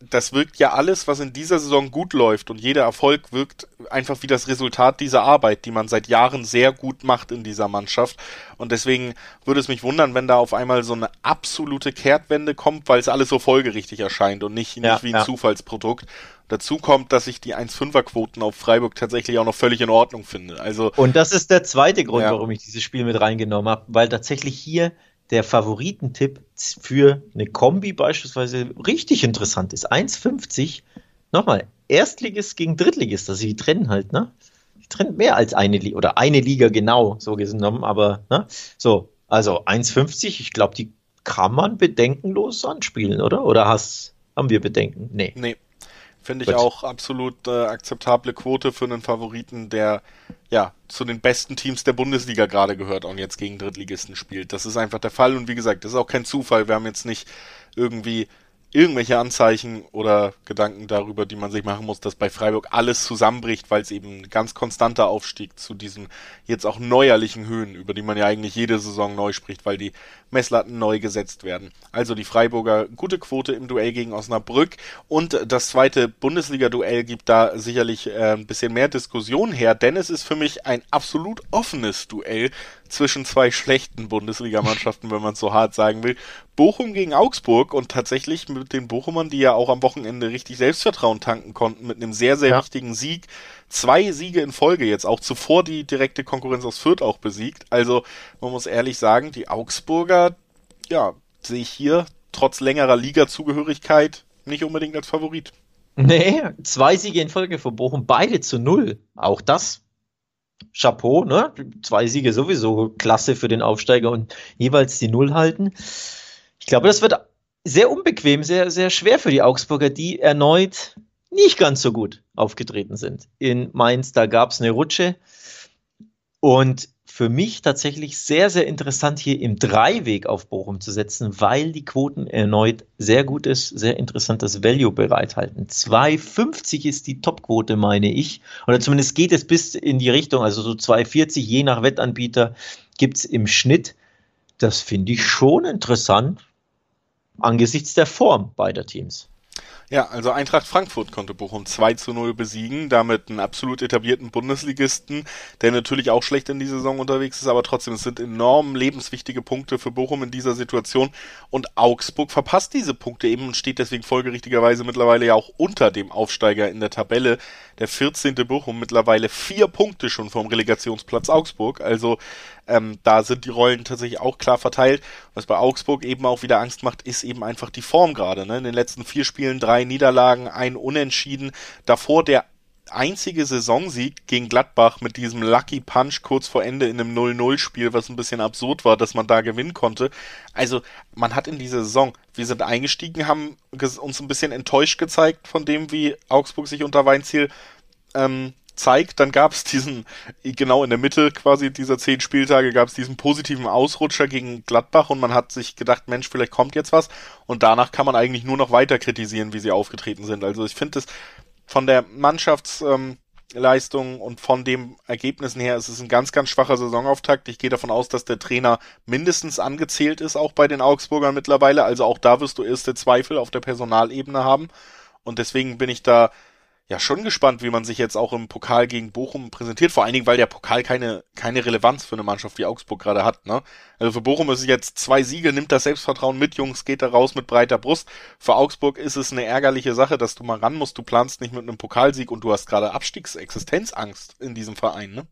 das wirkt ja alles, was in dieser Saison gut läuft und jeder Erfolg wirkt einfach wie das Resultat dieser Arbeit, die man seit Jahren sehr gut macht in dieser Mannschaft. Und deswegen würde es mich wundern, wenn da auf einmal so eine absolute Kehrtwende kommt, weil es alles so folgerichtig erscheint und nicht, ja, nicht wie ein ja. Zufallsprodukt. Dazu kommt, dass ich die 1-5er-Quoten auf Freiburg tatsächlich auch noch völlig in Ordnung finde. Also und das ist der zweite Grund, ja. warum ich dieses Spiel mit reingenommen habe, weil tatsächlich hier der Favoritentipp für eine Kombi beispielsweise richtig interessant ist. 1,50. Nochmal, Erstligist gegen Drittligist. Also die trennen halt, ne? Die trennen mehr als eine Liga oder eine Liga genau, so genommen, aber, ne? So, also 1,50. Ich glaube, die kann man bedenkenlos anspielen, oder? Oder hast, haben wir Bedenken? Nee. Nee. Finde ich Gut. auch absolut äh, akzeptable Quote für einen Favoriten, der ja zu den besten Teams der Bundesliga gerade gehört und jetzt gegen Drittligisten spielt. Das ist einfach der Fall und wie gesagt, das ist auch kein Zufall. Wir haben jetzt nicht irgendwie irgendwelche Anzeichen oder Gedanken darüber, die man sich machen muss, dass bei Freiburg alles zusammenbricht, weil es eben ein ganz konstanter Aufstieg zu diesen jetzt auch neuerlichen Höhen, über die man ja eigentlich jede Saison neu spricht, weil die Messlatten neu gesetzt werden. Also die Freiburger gute Quote im Duell gegen Osnabrück und das zweite Bundesliga-Duell gibt da sicherlich äh, ein bisschen mehr Diskussion her, denn es ist für mich ein absolut offenes Duell zwischen zwei schlechten Bundesligamannschaften, wenn man es so hart sagen will. Bochum gegen Augsburg und tatsächlich mit den Bochumern, die ja auch am Wochenende richtig Selbstvertrauen tanken konnten, mit einem sehr, sehr ja. wichtigen Sieg. Zwei Siege in Folge jetzt, auch zuvor die direkte Konkurrenz aus Fürth auch besiegt. Also man muss ehrlich sagen, die Augsburger, ja, sehe ich hier trotz längerer Liga-Zugehörigkeit nicht unbedingt als Favorit. Nee, zwei Siege in Folge für Bochum, beide zu null. Auch das Chapeau, ne? Zwei Siege sowieso klasse für den Aufsteiger und jeweils die Null halten. Ich glaube, das wird sehr unbequem, sehr, sehr schwer für die Augsburger, die erneut nicht ganz so gut aufgetreten sind. In Mainz, da gab es eine Rutsche. Und für mich tatsächlich sehr, sehr interessant, hier im Dreiweg auf Bochum zu setzen, weil die Quoten erneut sehr gut ist, sehr interessantes Value bereithalten. 2,50 ist die Topquote, meine ich. Oder zumindest geht es bis in die Richtung, also so 2,40 je nach Wettanbieter gibt es im Schnitt. Das finde ich schon interessant angesichts der Form beider Teams. Ja, also Eintracht Frankfurt konnte Bochum 2 zu 0 besiegen, damit einen absolut etablierten Bundesligisten, der natürlich auch schlecht in die Saison unterwegs ist, aber trotzdem, es sind enorm lebenswichtige Punkte für Bochum in dieser Situation und Augsburg verpasst diese Punkte eben und steht deswegen folgerichtigerweise mittlerweile ja auch unter dem Aufsteiger in der Tabelle. Der 14. Bochum mittlerweile vier Punkte schon vom Relegationsplatz Augsburg, also ähm, da sind die Rollen tatsächlich auch klar verteilt. Was bei Augsburg eben auch wieder Angst macht, ist eben einfach die Form gerade. Ne? In den letzten vier Spielen drei Niederlagen, ein Unentschieden. Davor der einzige Saisonsieg gegen Gladbach mit diesem Lucky Punch kurz vor Ende in einem 0-0-Spiel, was ein bisschen absurd war, dass man da gewinnen konnte. Also man hat in dieser Saison, wir sind eingestiegen, haben uns ein bisschen enttäuscht gezeigt von dem, wie Augsburg sich unter Weinziel ähm, zeigt, dann gab es diesen, genau in der Mitte quasi dieser zehn Spieltage, gab es diesen positiven Ausrutscher gegen Gladbach und man hat sich gedacht, Mensch, vielleicht kommt jetzt was. Und danach kann man eigentlich nur noch weiter kritisieren, wie sie aufgetreten sind. Also ich finde es von der Mannschaftsleistung ähm, und von den Ergebnissen her ist es ein ganz, ganz schwacher Saisonauftakt. Ich gehe davon aus, dass der Trainer mindestens angezählt ist, auch bei den Augsburgern mittlerweile. Also auch da wirst du erste Zweifel auf der Personalebene haben. Und deswegen bin ich da ja schon gespannt, wie man sich jetzt auch im Pokal gegen Bochum präsentiert. Vor allen Dingen, weil der Pokal keine, keine Relevanz für eine Mannschaft wie Augsburg gerade hat. Ne? Also für Bochum ist es jetzt zwei Siege, nimmt das Selbstvertrauen mit, Jungs, geht da raus mit breiter Brust. Für Augsburg ist es eine ärgerliche Sache, dass du mal ran musst. Du planst nicht mit einem Pokalsieg und du hast gerade Abstiegsexistenzangst in diesem Verein. Ne?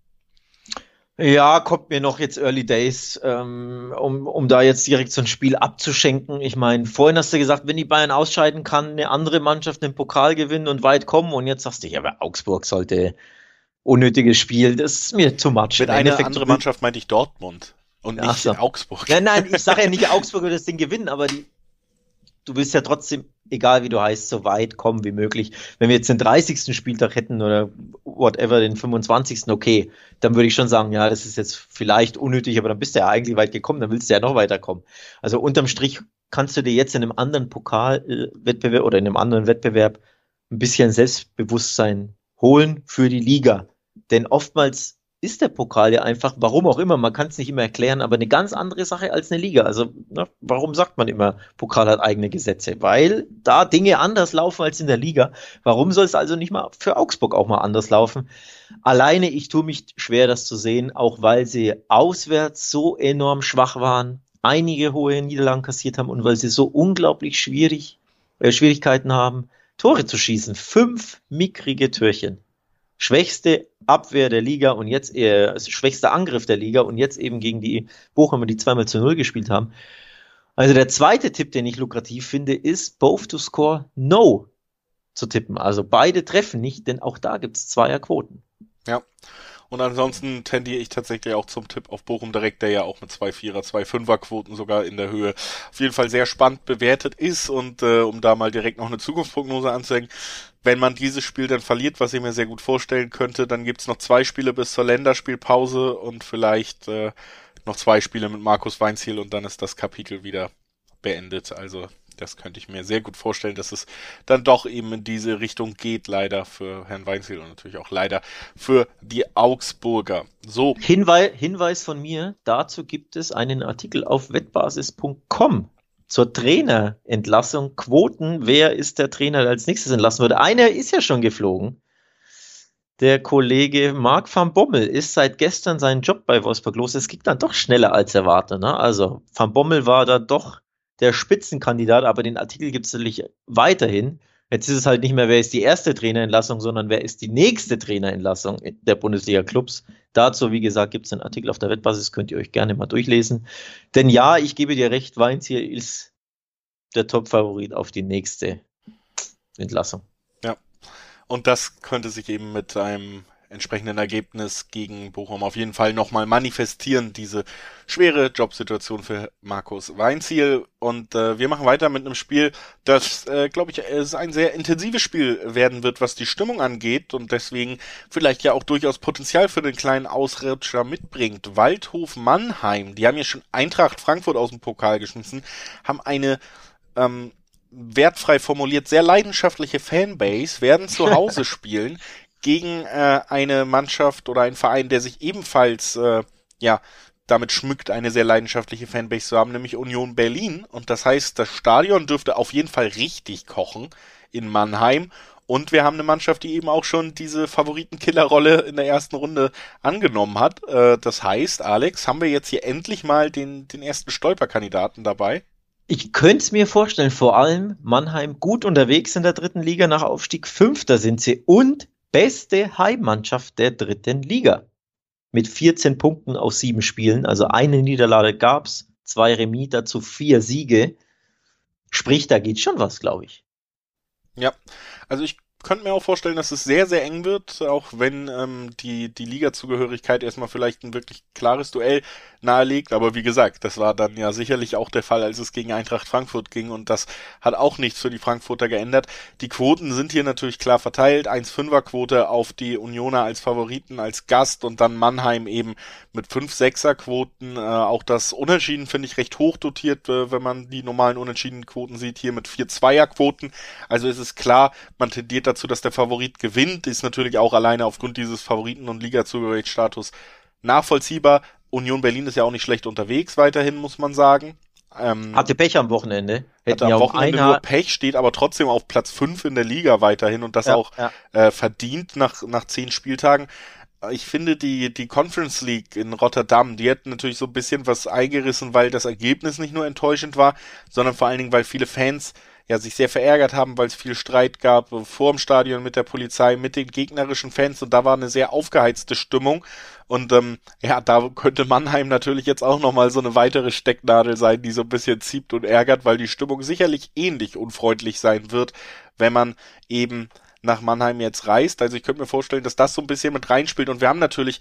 Ja, kommt mir noch jetzt Early Days, ähm, um, um da jetzt direkt so ein Spiel abzuschenken. Ich meine, vorhin hast du gesagt, wenn die Bayern ausscheiden, kann eine andere Mannschaft den Pokal gewinnen und weit kommen. Und jetzt sagst du, ja, aber Augsburg sollte unnötiges Spiel. Das ist mir too much. Mit einer anderen Mannschaft meinte ich Dortmund und nicht so. Augsburg. Nein, nein, ich sage ja nicht, Augsburg wird das Ding gewinnen, aber die, du willst ja trotzdem, egal wie du heißt, so weit kommen wie möglich. Wenn wir jetzt den 30. Spieltag hätten oder whatever, den 25. okay, dann würde ich schon sagen, ja, das ist jetzt vielleicht unnötig, aber dann bist du ja eigentlich weit gekommen, dann willst du ja noch weiterkommen. Also unterm Strich kannst du dir jetzt in einem anderen Pokalwettbewerb oder in einem anderen Wettbewerb ein bisschen Selbstbewusstsein holen für die Liga. Denn oftmals ist der Pokal ja einfach, warum auch immer, man kann es nicht immer erklären, aber eine ganz andere Sache als eine Liga. Also, na, warum sagt man immer, Pokal hat eigene Gesetze? Weil da Dinge anders laufen als in der Liga. Warum soll es also nicht mal für Augsburg auch mal anders laufen? Alleine, ich tue mich schwer, das zu sehen, auch weil sie auswärts so enorm schwach waren, einige hohe Niederlagen kassiert haben und weil sie so unglaublich schwierig, äh, Schwierigkeiten haben, Tore zu schießen. Fünf mickrige Türchen schwächste Abwehr der Liga und jetzt eher also schwächster Angriff der Liga und jetzt eben gegen die Bochumer, die zweimal zu null gespielt haben. Also der zweite Tipp, den ich lukrativ finde, ist both to score no zu tippen. Also beide treffen nicht, denn auch da gibt es Zweierquoten. Ja. Und ansonsten tendiere ich tatsächlich auch zum Tipp auf Bochum direkt, der ja auch mit zwei Vierer, zwei Fünfer Quoten sogar in der Höhe auf jeden Fall sehr spannend bewertet ist. Und äh, um da mal direkt noch eine Zukunftsprognose anzuhängen, wenn man dieses Spiel dann verliert, was ich mir sehr gut vorstellen könnte, dann gibt's noch zwei Spiele bis zur Länderspielpause und vielleicht äh, noch zwei Spiele mit Markus Weinziel und dann ist das Kapitel wieder beendet. Also das könnte ich mir sehr gut vorstellen, dass es dann doch eben in diese Richtung geht, leider für Herrn Weinziel und natürlich auch leider für die Augsburger. So. Hinweis, Hinweis von mir, dazu gibt es einen Artikel auf wettbasis.com zur Trainerentlassung. Quoten, wer ist der Trainer, der als nächstes entlassen wird? Einer ist ja schon geflogen. Der Kollege Marc van Bommel ist seit gestern seinen Job bei Wolfsburg los. Es ging dann doch schneller als erwartet. Ne? Also van Bommel war da doch der Spitzenkandidat, aber den Artikel gibt es natürlich weiterhin. Jetzt ist es halt nicht mehr, wer ist die erste Trainerentlassung, sondern wer ist die nächste Trainerentlassung der Bundesliga-Clubs. Dazu, wie gesagt, gibt es einen Artikel auf der Wettbasis, könnt ihr euch gerne mal durchlesen. Denn ja, ich gebe dir recht, Weinziel ist der Top-Favorit auf die nächste Entlassung. Ja, und das könnte sich eben mit einem entsprechenden Ergebnis gegen Bochum auf jeden Fall nochmal manifestieren, diese schwere Jobsituation für Markus Weinziel. Und äh, wir machen weiter mit einem Spiel, das, äh, glaube ich, ist ein sehr intensives Spiel werden wird, was die Stimmung angeht und deswegen vielleicht ja auch durchaus Potenzial für den kleinen Ausrutscher mitbringt. Waldhof Mannheim, die haben ja schon Eintracht Frankfurt aus dem Pokal geschmissen, haben eine ähm, wertfrei formuliert sehr leidenschaftliche Fanbase, werden zu Hause spielen gegen äh, eine Mannschaft oder einen Verein, der sich ebenfalls äh, ja damit schmückt, eine sehr leidenschaftliche Fanbase zu haben, nämlich Union Berlin. Und das heißt, das Stadion dürfte auf jeden Fall richtig kochen in Mannheim. Und wir haben eine Mannschaft, die eben auch schon diese Favoritenkillerrolle in der ersten Runde angenommen hat. Äh, das heißt, Alex, haben wir jetzt hier endlich mal den, den ersten Stolperkandidaten dabei? Ich könnte es mir vorstellen, vor allem Mannheim gut unterwegs in der dritten Liga nach Aufstieg. Fünfter sind sie und beste Heimmannschaft der dritten Liga. Mit 14 Punkten aus sieben Spielen. Also eine Niederlage gab es, zwei Remis, dazu vier Siege. Sprich, da geht schon was, glaube ich. Ja, also ich könnte mir auch vorstellen, dass es sehr, sehr eng wird, auch wenn ähm, die, die Liga-Zugehörigkeit erstmal vielleicht ein wirklich klares Duell nahelegt. Aber wie gesagt, das war dann ja sicherlich auch der Fall, als es gegen Eintracht Frankfurt ging und das hat auch nichts für die Frankfurter geändert. Die Quoten sind hier natürlich klar verteilt. 1-5er-Quote auf die Unioner als Favoriten, als Gast und dann Mannheim eben mit 5-6er-Quoten. Äh, auch das Unentschieden finde ich recht hoch dotiert, äh, wenn man die normalen Unentschieden-Quoten sieht, hier mit 4-2er-Quoten. Also ist es klar, man tendiert dazu, dass der Favorit gewinnt, ist natürlich auch alleine aufgrund dieses Favoriten- und Liga-Zugehörigkeitsstatus nachvollziehbar. Union Berlin ist ja auch nicht schlecht unterwegs, weiterhin, muss man sagen. Ähm, hatte Pech am Wochenende. Hätten hatte am Wochenende nur Pech, steht aber trotzdem auf Platz 5 in der Liga weiterhin und das ja, auch ja. Äh, verdient nach, nach zehn Spieltagen. Ich finde, die, die Conference League in Rotterdam, die hat natürlich so ein bisschen was eingerissen, weil das Ergebnis nicht nur enttäuschend war, sondern vor allen Dingen, weil viele Fans ja sich sehr verärgert haben, weil es viel Streit gab vor dem Stadion mit der Polizei, mit den gegnerischen Fans und da war eine sehr aufgeheizte Stimmung und ähm, ja, da könnte Mannheim natürlich jetzt auch nochmal so eine weitere Stecknadel sein, die so ein bisschen zieht und ärgert, weil die Stimmung sicherlich ähnlich unfreundlich sein wird, wenn man eben nach Mannheim jetzt reist. Also ich könnte mir vorstellen, dass das so ein bisschen mit reinspielt. Und wir haben natürlich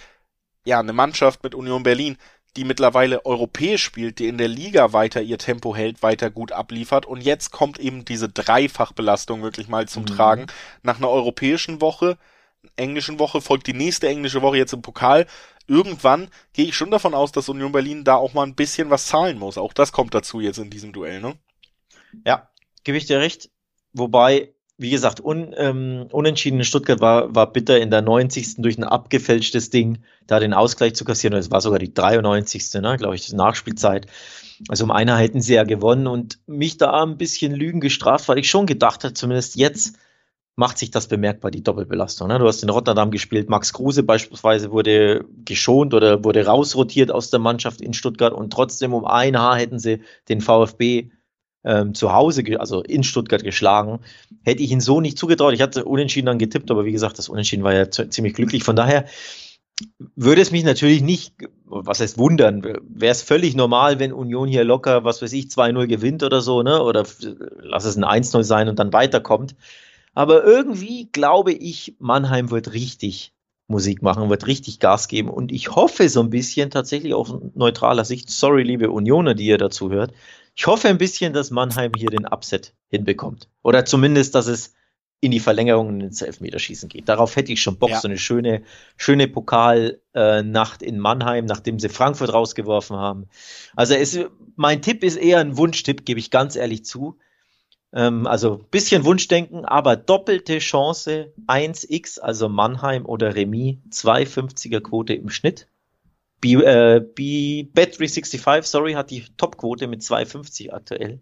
ja eine Mannschaft mit Union Berlin, die mittlerweile europäisch spielt, die in der Liga weiter ihr Tempo hält, weiter gut abliefert. Und jetzt kommt eben diese Dreifachbelastung wirklich mal zum mhm. Tragen. Nach einer europäischen Woche, englischen Woche folgt die nächste englische Woche jetzt im Pokal. Irgendwann gehe ich schon davon aus, dass Union Berlin da auch mal ein bisschen was zahlen muss. Auch das kommt dazu jetzt in diesem Duell, ne? Ja, gebe ich dir recht. Wobei wie gesagt, un, ähm, unentschieden in Stuttgart war, war bitter in der 90. durch ein abgefälschtes Ding, da den Ausgleich zu kassieren. Es war sogar die 93. Ne, glaube ich, Nachspielzeit. Also um einer hätten sie ja gewonnen und mich da ein bisschen Lügen gestraft, weil ich schon gedacht habe, zumindest jetzt macht sich das bemerkbar, die Doppelbelastung. Ne? Du hast in Rotterdam gespielt, Max Kruse beispielsweise wurde geschont oder wurde rausrotiert aus der Mannschaft in Stuttgart und trotzdem um ein Haar hätten sie den VfB ähm, zu Hause, also in Stuttgart geschlagen. Hätte ich ihn so nicht zugetraut. Ich hatte unentschieden dann getippt, aber wie gesagt, das Unentschieden war ja ziemlich glücklich. Von daher würde es mich natürlich nicht, was heißt wundern, wäre es völlig normal, wenn Union hier locker, was weiß ich, 2-0 gewinnt oder so, ne? Oder lass es ein 1-0 sein und dann weiterkommt. Aber irgendwie glaube ich, Mannheim wird richtig Musik machen, wird richtig Gas geben und ich hoffe so ein bisschen tatsächlich aus neutraler Sicht, sorry liebe Unioner, die ihr dazu hört, ich hoffe ein bisschen, dass Mannheim hier den Upset hinbekommt. Oder zumindest, dass es in die Verlängerung und ins Elfmeterschießen geht. Darauf hätte ich schon Bock, ja. so eine schöne, schöne Pokalnacht in Mannheim, nachdem sie Frankfurt rausgeworfen haben. Also es, mein Tipp ist eher ein Wunschtipp, gebe ich ganz ehrlich zu. Ähm, also bisschen Wunschdenken, aber doppelte Chance 1x, also Mannheim oder Remis, 2,50er Quote im Schnitt. B, äh, B, Bet365, sorry, hat die Topquote mit 2,50 aktuell.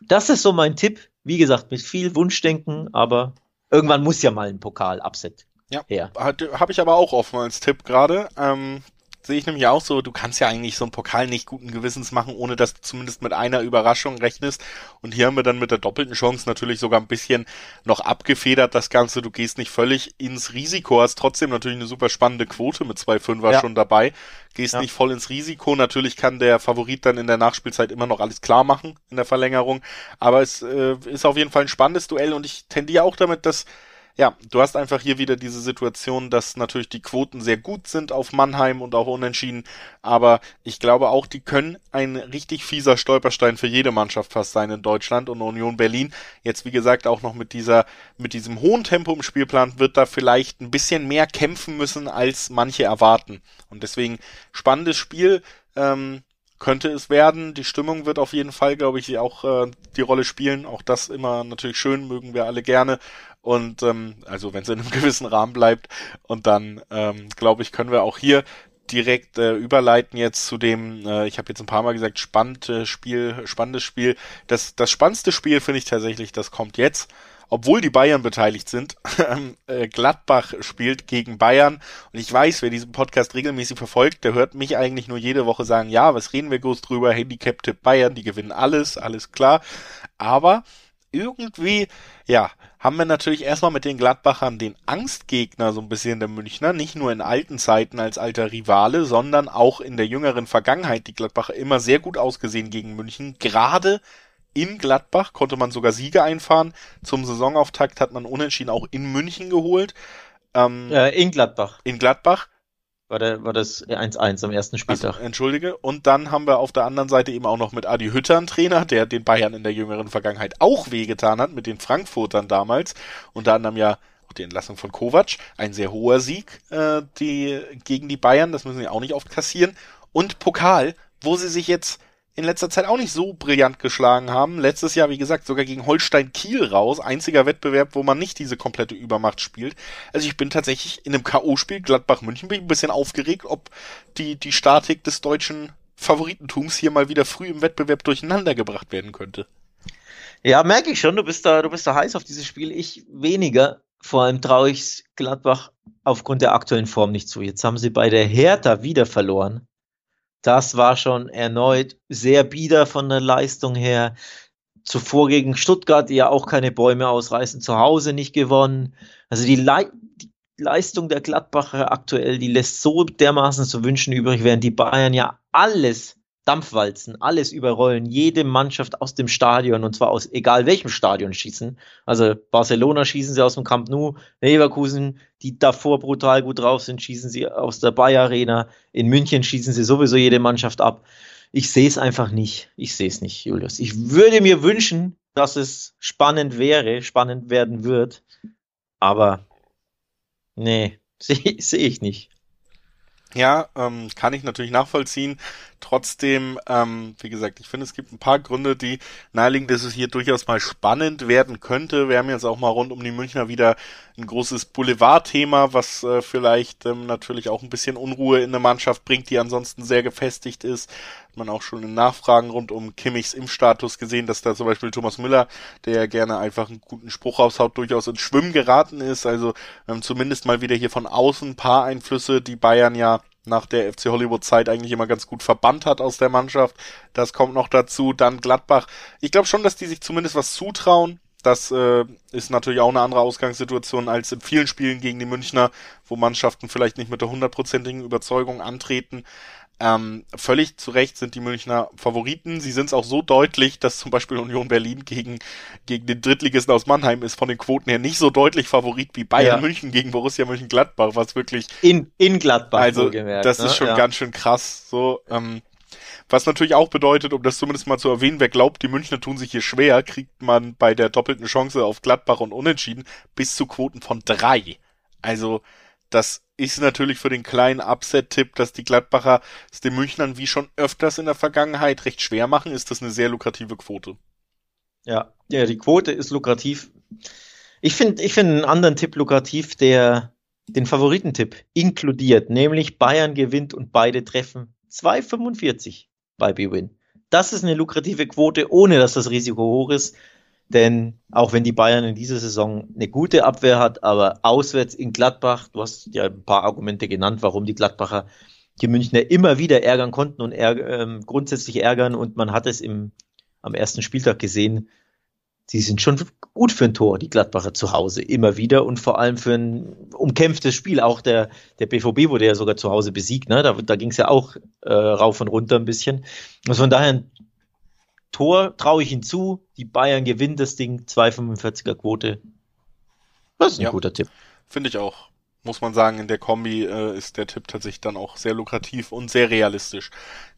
Das ist so mein Tipp. Wie gesagt, mit viel Wunschdenken, aber irgendwann muss ja mal ein Pokal-Upset ja, her. Habe ich aber auch offen als Tipp gerade. Ähm, sehe ich nämlich auch so, du kannst ja eigentlich so einen Pokal nicht guten Gewissens machen, ohne dass du zumindest mit einer Überraschung rechnest. Und hier haben wir dann mit der doppelten Chance natürlich sogar ein bisschen noch abgefedert, das Ganze. Du gehst nicht völlig ins Risiko, hast trotzdem natürlich eine super spannende Quote mit 2,5 war ja. schon dabei. Gehst ja. nicht voll ins Risiko. Natürlich kann der Favorit dann in der Nachspielzeit immer noch alles klar machen in der Verlängerung. Aber es äh, ist auf jeden Fall ein spannendes Duell und ich tendiere auch damit, dass ja, du hast einfach hier wieder diese Situation, dass natürlich die Quoten sehr gut sind auf Mannheim und auch unentschieden, aber ich glaube auch, die können ein richtig fieser Stolperstein für jede Mannschaft fast sein in Deutschland und Union Berlin. Jetzt wie gesagt auch noch mit dieser, mit diesem hohen Tempo im Spielplan wird da vielleicht ein bisschen mehr kämpfen müssen, als manche erwarten. Und deswegen spannendes Spiel. Ähm, könnte es werden. Die Stimmung wird auf jeden Fall, glaube ich, auch äh, die Rolle spielen. Auch das immer natürlich schön, mögen wir alle gerne. Und ähm, also wenn es in einem gewissen Rahmen bleibt. Und dann, ähm, glaube ich, können wir auch hier direkt äh, überleiten jetzt zu dem, äh, ich habe jetzt ein paar Mal gesagt, spannendes Spiel, spannendes Spiel. Das, das spannendste Spiel finde ich tatsächlich, das kommt jetzt obwohl die Bayern beteiligt sind. Äh, Gladbach spielt gegen Bayern. Und ich weiß, wer diesen Podcast regelmäßig verfolgt, der hört mich eigentlich nur jede Woche sagen, ja, was reden wir groß drüber? Handicap-Tipp Bayern, die gewinnen alles, alles klar. Aber irgendwie, ja, haben wir natürlich erstmal mit den Gladbachern den Angstgegner so ein bisschen der Münchner, nicht nur in alten Zeiten als alter Rivale, sondern auch in der jüngeren Vergangenheit die Gladbacher immer sehr gut ausgesehen gegen München, gerade in Gladbach konnte man sogar Siege einfahren. Zum Saisonauftakt hat man unentschieden auch in München geholt. Ähm, äh, in Gladbach. In Gladbach. War, der, war das 1-1 am ersten Spieltag. Also, entschuldige. Und dann haben wir auf der anderen Seite eben auch noch mit Adi Hütter einen Trainer, der den Bayern in der jüngeren Vergangenheit auch wehgetan hat, mit den Frankfurtern damals. Unter anderem ja auch die Entlassung von Kovac. Ein sehr hoher Sieg äh, die, gegen die Bayern, das müssen sie auch nicht oft kassieren. Und Pokal, wo sie sich jetzt in letzter Zeit auch nicht so brillant geschlagen haben. Letztes Jahr, wie gesagt, sogar gegen Holstein Kiel raus. Einziger Wettbewerb, wo man nicht diese komplette Übermacht spielt. Also ich bin tatsächlich in einem K.O.-Spiel Gladbach-München bin ich ein bisschen aufgeregt, ob die, die Statik des deutschen Favoritentums hier mal wieder früh im Wettbewerb durcheinander gebracht werden könnte. Ja, merke ich schon. Du bist da, du bist da heiß auf dieses Spiel. Ich weniger. Vor allem traue ich Gladbach aufgrund der aktuellen Form nicht zu. Jetzt haben sie bei der Hertha wieder verloren. Das war schon erneut sehr bieder von der Leistung her. Zuvor gegen Stuttgart, die ja auch keine Bäume ausreißen, zu Hause nicht gewonnen. Also die, Le die Leistung der Gladbacher aktuell, die lässt so dermaßen zu wünschen übrig, während die Bayern ja alles Dampfwalzen, alles überrollen, jede Mannschaft aus dem Stadion und zwar aus egal welchem Stadion schießen. Also Barcelona schießen sie aus dem Camp Nou, Leverkusen, die davor brutal gut drauf sind, schießen sie aus der Bayer Arena. In München schießen sie sowieso jede Mannschaft ab. Ich sehe es einfach nicht. Ich sehe es nicht, Julius. Ich würde mir wünschen, dass es spannend wäre, spannend werden wird. Aber nee, sehe seh ich nicht. Ja, ähm, kann ich natürlich nachvollziehen. Trotzdem, ähm, wie gesagt, ich finde, es gibt ein paar Gründe, die naheliegen, dass es hier durchaus mal spannend werden könnte. Wir haben jetzt auch mal rund um die Münchner wieder ein großes Boulevardthema, was äh, vielleicht ähm, natürlich auch ein bisschen Unruhe in eine Mannschaft bringt, die ansonsten sehr gefestigt ist. Hat man auch schon in Nachfragen rund um Kimmichs Impfstatus gesehen, dass da zum Beispiel Thomas Müller, der gerne einfach einen guten Spruch raushaut, durchaus ins Schwimmen geraten ist. Also ähm, zumindest mal wieder hier von außen ein paar Einflüsse, die Bayern ja nach der FC Hollywood Zeit eigentlich immer ganz gut verbannt hat aus der Mannschaft. Das kommt noch dazu. Dann Gladbach. Ich glaube schon, dass die sich zumindest was zutrauen. Das äh, ist natürlich auch eine andere Ausgangssituation als in vielen Spielen gegen die Münchner, wo Mannschaften vielleicht nicht mit der hundertprozentigen Überzeugung antreten. Ähm, völlig zu Recht sind die Münchner Favoriten. Sie sind es auch so deutlich, dass zum Beispiel Union Berlin gegen, gegen den Drittligisten aus Mannheim ist von den Quoten her nicht so deutlich Favorit wie Bayern ja. München gegen Borussia Mönchengladbach, was wirklich. In, in Gladbach. Also, das ist ne? schon ja. ganz schön krass. So, ähm, was natürlich auch bedeutet, um das zumindest mal zu erwähnen, wer glaubt, die Münchner tun sich hier schwer, kriegt man bei der doppelten Chance auf Gladbach und Unentschieden bis zu Quoten von drei. Also, das ist natürlich für den kleinen Upset-Tipp, dass die Gladbacher es den Münchnern wie schon öfters in der Vergangenheit recht schwer machen, ist das eine sehr lukrative Quote. Ja, ja, die Quote ist lukrativ. Ich finde ich finde einen anderen Tipp lukrativ, der den Favoritentipp inkludiert, nämlich Bayern gewinnt und beide treffen 2,45 bei B-Win. Das ist eine lukrative Quote, ohne dass das Risiko hoch ist. Denn auch wenn die Bayern in dieser Saison eine gute Abwehr hat, aber auswärts in Gladbach, du hast ja ein paar Argumente genannt, warum die Gladbacher die Münchner immer wieder ärgern konnten und ärg ähm, grundsätzlich ärgern und man hat es im, am ersten Spieltag gesehen, sie sind schon gut für ein Tor, die Gladbacher zu Hause, immer wieder und vor allem für ein umkämpftes Spiel. Auch der, der BVB wurde ja sogar zu Hause besiegt, ne? da, da ging es ja auch äh, rauf und runter ein bisschen. Also von daher ein Tor traue ich ihnen zu. Die Bayern gewinnen das Ding. 2,45er Quote. Das ist ein ja, guter Tipp. Finde ich auch. Muss man sagen, in der Kombi äh, ist der Tipp tatsächlich dann auch sehr lukrativ und sehr realistisch.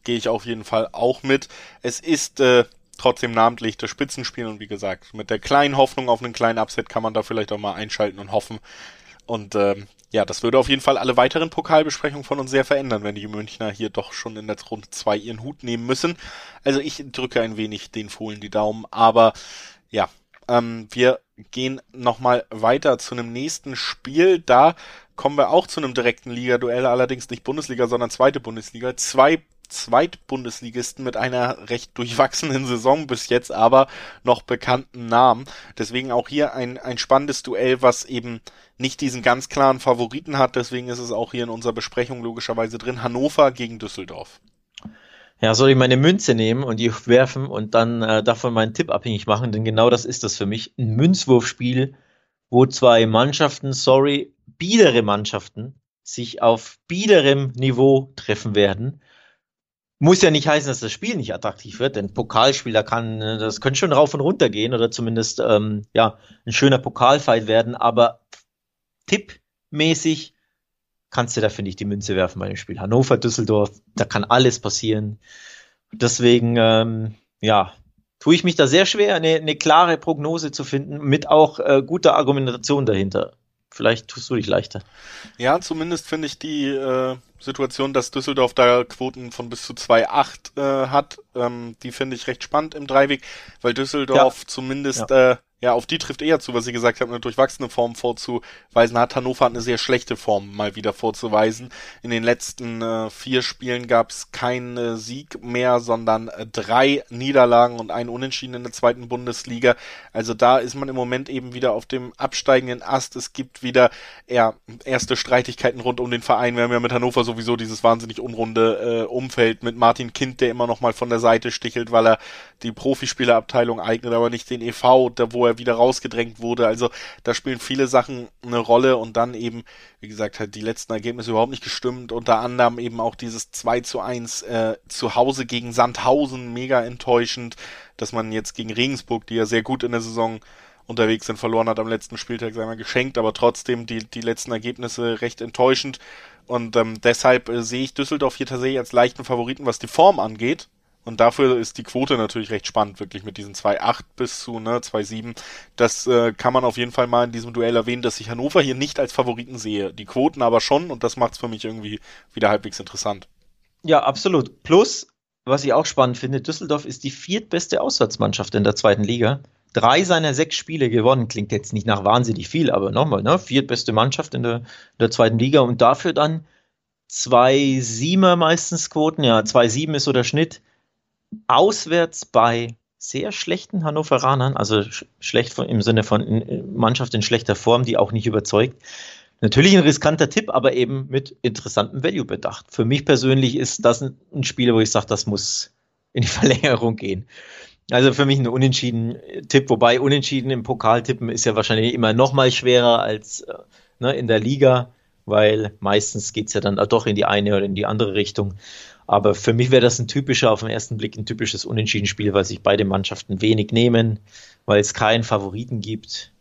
Gehe ich auf jeden Fall auch mit. Es ist äh, trotzdem namentlich das Spitzenspiel und wie gesagt, mit der kleinen Hoffnung auf einen kleinen Upset kann man da vielleicht auch mal einschalten und hoffen. Und ähm, ja, das würde auf jeden Fall alle weiteren Pokalbesprechungen von uns sehr verändern, wenn die Münchner hier doch schon in der Runde 2 ihren Hut nehmen müssen. Also ich drücke ein wenig den Fohlen die Daumen, aber ja, ähm, wir gehen nochmal weiter zu einem nächsten Spiel. Da kommen wir auch zu einem direkten Liga-Duell, allerdings nicht Bundesliga, sondern zweite Bundesliga. Zwei Zweitbundesligisten mit einer recht durchwachsenen Saison bis jetzt, aber noch bekannten Namen. Deswegen auch hier ein, ein spannendes Duell, was eben nicht diesen ganz klaren Favoriten hat. Deswegen ist es auch hier in unserer Besprechung logischerweise drin. Hannover gegen Düsseldorf. Ja, soll ich meine Münze nehmen und die werfen und dann äh, davon meinen Tipp abhängig machen? Denn genau das ist das für mich. Ein Münzwurfspiel, wo zwei Mannschaften, sorry, biedere Mannschaften sich auf biederem Niveau treffen werden. Muss ja nicht heißen, dass das Spiel nicht attraktiv wird, denn Pokalspieler kann, äh, das könnte schon rauf und runter gehen oder zumindest ähm, ja ein schöner Pokalfight werden, aber tippmäßig kannst du da, finde ich, die Münze werfen bei dem Spiel. Hannover, Düsseldorf, da kann alles passieren. Deswegen, ähm, ja, tue ich mich da sehr schwer, eine, eine klare Prognose zu finden, mit auch äh, guter Argumentation dahinter. Vielleicht tust du dich leichter. Ja, zumindest finde ich die äh, Situation, dass Düsseldorf da Quoten von bis zu 2,8 äh, hat, ähm, die finde ich recht spannend im Dreiweg, weil Düsseldorf ja. zumindest ja. Äh, ja, auf die trifft eher zu, was Sie gesagt haben, eine durchwachsene Form vorzuweisen hat. Hannover hat eine sehr schlechte Form mal wieder vorzuweisen. In den letzten äh, vier Spielen gab es keinen äh, Sieg mehr, sondern äh, drei Niederlagen und einen Unentschieden in der zweiten Bundesliga. Also da ist man im Moment eben wieder auf dem absteigenden Ast. Es gibt wieder ja, erste Streitigkeiten rund um den Verein. Wir haben ja mit Hannover sowieso dieses wahnsinnig unrunde äh, Umfeld mit Martin Kind, der immer noch mal von der Seite stichelt, weil er die Profispielerabteilung eignet, aber nicht den EV, wo wo er wieder rausgedrängt wurde. Also da spielen viele Sachen eine Rolle und dann eben, wie gesagt, hat die letzten Ergebnisse überhaupt nicht gestimmt. Unter anderem eben auch dieses 2 zu 1 äh, zu Hause gegen Sandhausen, mega enttäuschend, dass man jetzt gegen Regensburg, die ja sehr gut in der Saison unterwegs sind, verloren hat am letzten Spieltag, sei mal geschenkt, aber trotzdem die, die letzten Ergebnisse recht enttäuschend. Und ähm, deshalb äh, sehe ich Düsseldorf hier tatsächlich als leichten Favoriten, was die Form angeht. Und dafür ist die Quote natürlich recht spannend, wirklich mit diesen 2,8 bis zu ne, 2,7. Das äh, kann man auf jeden Fall mal in diesem Duell erwähnen, dass ich Hannover hier nicht als Favoriten sehe. Die Quoten aber schon und das macht es für mich irgendwie wieder halbwegs interessant. Ja, absolut. Plus, was ich auch spannend finde, Düsseldorf ist die viertbeste Auswärtsmannschaft in der zweiten Liga drei seiner sechs Spiele gewonnen. Klingt jetzt nicht nach wahnsinnig viel, aber nochmal, ne? Viertbeste Mannschaft in der, in der zweiten Liga und dafür dann zwei Siemer meistens Quoten. Ja, zwei Sieben ist so der Schnitt. Auswärts bei sehr schlechten Hannoveranern, also schlecht im Sinne von Mannschaft in schlechter Form, die auch nicht überzeugt. Natürlich ein riskanter Tipp, aber eben mit interessantem Value bedacht. Für mich persönlich ist das ein, Spiel, wo ich sage, das muss in die Verlängerung gehen. Also für mich ein unentschieden Tipp, wobei unentschieden im Pokal tippen ist ja wahrscheinlich immer noch mal schwerer als äh, ne, in der Liga, weil meistens geht es ja dann doch in die eine oder in die andere Richtung. Aber für mich wäre das ein typischer, auf den ersten Blick ein typisches Unentschieden-Spiel, weil sich beide Mannschaften wenig nehmen, weil es keinen Favoriten gibt.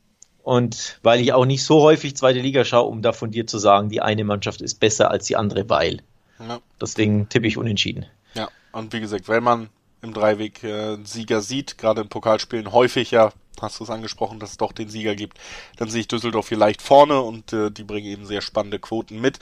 Und weil ich auch nicht so häufig zweite Liga schaue, um da von dir zu sagen, die eine Mannschaft ist besser als die andere, weil. Ja. Deswegen tippe ich unentschieden. Ja, und wie gesagt, wenn man im Dreiweg äh, Sieger sieht, gerade in Pokalspielen häufig ja, hast du es angesprochen, dass es doch den Sieger gibt, dann sehe ich Düsseldorf vielleicht vorne und äh, die bringen eben sehr spannende Quoten mit.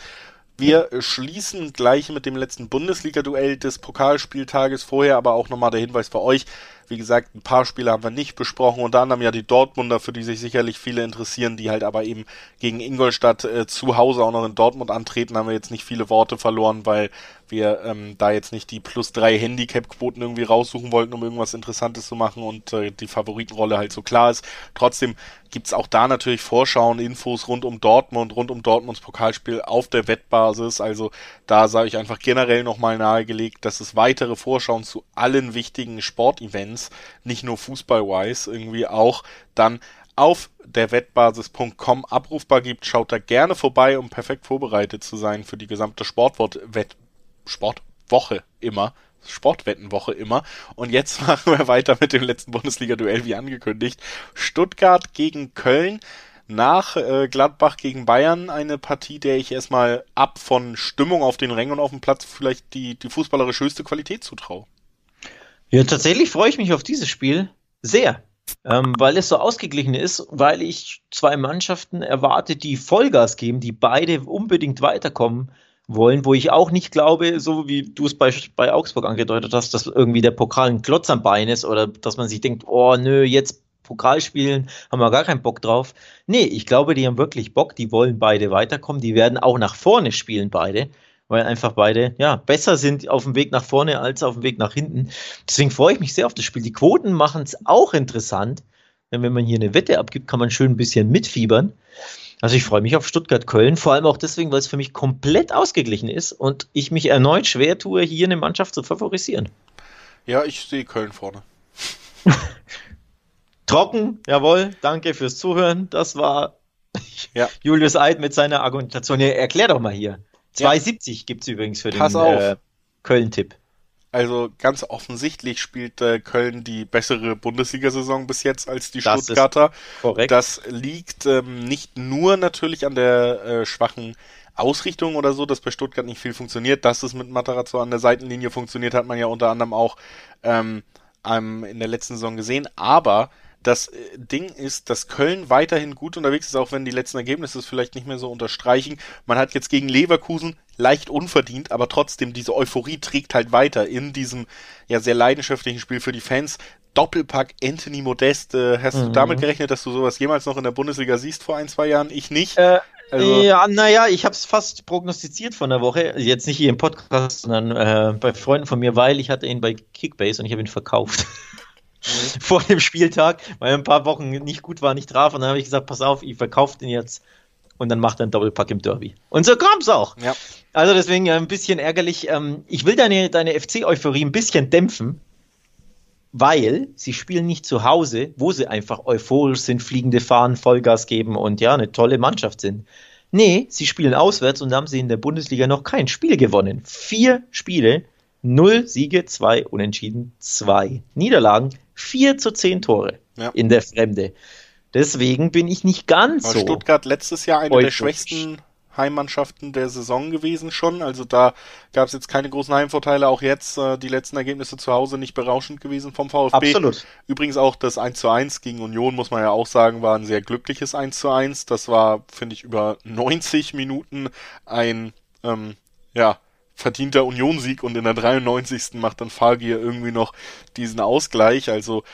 Wir schließen gleich mit dem letzten Bundesliga-Duell des Pokalspieltages. Vorher, aber auch nochmal der Hinweis für euch. Wie gesagt, ein paar Spiele haben wir nicht besprochen, unter anderem ja die Dortmunder, für die sich sicherlich viele interessieren, die halt aber eben gegen Ingolstadt äh, zu Hause auch noch in Dortmund antreten, haben wir jetzt nicht viele Worte verloren, weil wir ähm, da jetzt nicht die plus drei Handicap-Quoten irgendwie raussuchen wollten, um irgendwas Interessantes zu machen und äh, die Favoritenrolle halt so klar ist. Trotzdem gibt's auch da natürlich Vorschauen, Infos rund um Dortmund, rund um Dortmunds Pokalspiel auf der Wettbasis. Also da sage ich einfach generell nochmal nahegelegt, dass es weitere Vorschauen zu allen wichtigen Sportevents, nicht nur fußballwise, irgendwie auch dann auf der Wettbasis.com abrufbar gibt. Schaut da gerne vorbei, um perfekt vorbereitet zu sein für die gesamte Sportwort-Wett Sportwoche immer. Sportwettenwoche immer. Und jetzt machen wir weiter mit dem letzten Bundesliga-Duell, wie angekündigt. Stuttgart gegen Köln. Nach äh, Gladbach gegen Bayern eine Partie, der ich erstmal ab von Stimmung auf den Rängen und auf dem Platz vielleicht die, die fußballerisch höchste Qualität zutraue. Ja, tatsächlich freue ich mich auf dieses Spiel sehr. Ähm, weil es so ausgeglichen ist, weil ich zwei Mannschaften erwarte, die Vollgas geben, die beide unbedingt weiterkommen wollen, wo ich auch nicht glaube, so wie du es bei, bei Augsburg angedeutet hast, dass irgendwie der Pokal ein Klotz am Bein ist oder dass man sich denkt, oh nö, jetzt Pokal spielen, haben wir gar keinen Bock drauf. Nee, ich glaube, die haben wirklich Bock, die wollen beide weiterkommen, die werden auch nach vorne spielen, beide, weil einfach beide, ja, besser sind auf dem Weg nach vorne als auf dem Weg nach hinten. Deswegen freue ich mich sehr auf das Spiel. Die Quoten machen es auch interessant, denn wenn man hier eine Wette abgibt, kann man schön ein bisschen mitfiebern. Also ich freue mich auf Stuttgart-Köln, vor allem auch deswegen, weil es für mich komplett ausgeglichen ist und ich mich erneut schwer tue, hier eine Mannschaft zu favorisieren. Ja, ich sehe Köln vorne. Trocken, jawohl, danke fürs Zuhören. Das war ja. Julius Eid mit seiner Argumentation. Ja, erklär doch mal hier. 2,70 ja. gibt es übrigens für Pass den äh, Köln-Tipp. Also ganz offensichtlich spielt äh, Köln die bessere Bundesliga-Saison bis jetzt als die das Stuttgarter. korrekt. Das liegt ähm, nicht nur natürlich an der äh, schwachen Ausrichtung oder so, dass bei Stuttgart nicht viel funktioniert. Dass es mit Matarazzo an der Seitenlinie funktioniert, hat man ja unter anderem auch ähm, in der letzten Saison gesehen. Aber das äh, Ding ist, dass Köln weiterhin gut unterwegs ist, auch wenn die letzten Ergebnisse es vielleicht nicht mehr so unterstreichen. Man hat jetzt gegen Leverkusen leicht unverdient, aber trotzdem diese Euphorie trägt halt weiter in diesem ja sehr leidenschaftlichen Spiel für die Fans. Doppelpack Anthony Modest. Äh, hast mhm. du damit gerechnet, dass du sowas jemals noch in der Bundesliga siehst vor ein, zwei Jahren? Ich nicht. Äh, also, ja, naja, ich habe es fast prognostiziert von der Woche. Jetzt nicht hier im Podcast, sondern äh, bei Freunden von mir, weil ich hatte ihn bei Kickbase und ich habe ihn verkauft. Mhm. vor dem Spieltag, weil er ein paar Wochen nicht gut war, nicht traf. Und dann habe ich gesagt, pass auf, ich verkaufe den jetzt und dann macht er einen Doppelpack im Derby. Und so kam es auch. Ja. Also deswegen ein bisschen ärgerlich. Ähm, ich will deine, deine FC-Euphorie ein bisschen dämpfen. weil sie spielen nicht zu Hause, wo sie einfach euphorisch sind, fliegende Fahnen, Vollgas geben und ja, eine tolle Mannschaft sind. Nee, sie spielen auswärts und haben sie in der Bundesliga noch kein Spiel gewonnen. Vier Spiele, null Siege, zwei Unentschieden, zwei Niederlagen, vier zu zehn Tore ja. in der Fremde. Deswegen bin ich nicht ganz War so. Stuttgart letztes Jahr eine der schwächsten Heimmannschaften der Saison gewesen schon. Also da gab es jetzt keine großen Heimvorteile. Auch jetzt äh, die letzten Ergebnisse zu Hause nicht berauschend gewesen vom VfB. Absolut. Übrigens auch das 1 zu 1 gegen Union, muss man ja auch sagen, war ein sehr glückliches 1 zu 1. Das war, finde ich, über 90 Minuten ein, ähm, ja, verdienter Unionsieg und in der 93. macht dann Fagier irgendwie noch diesen Ausgleich. Also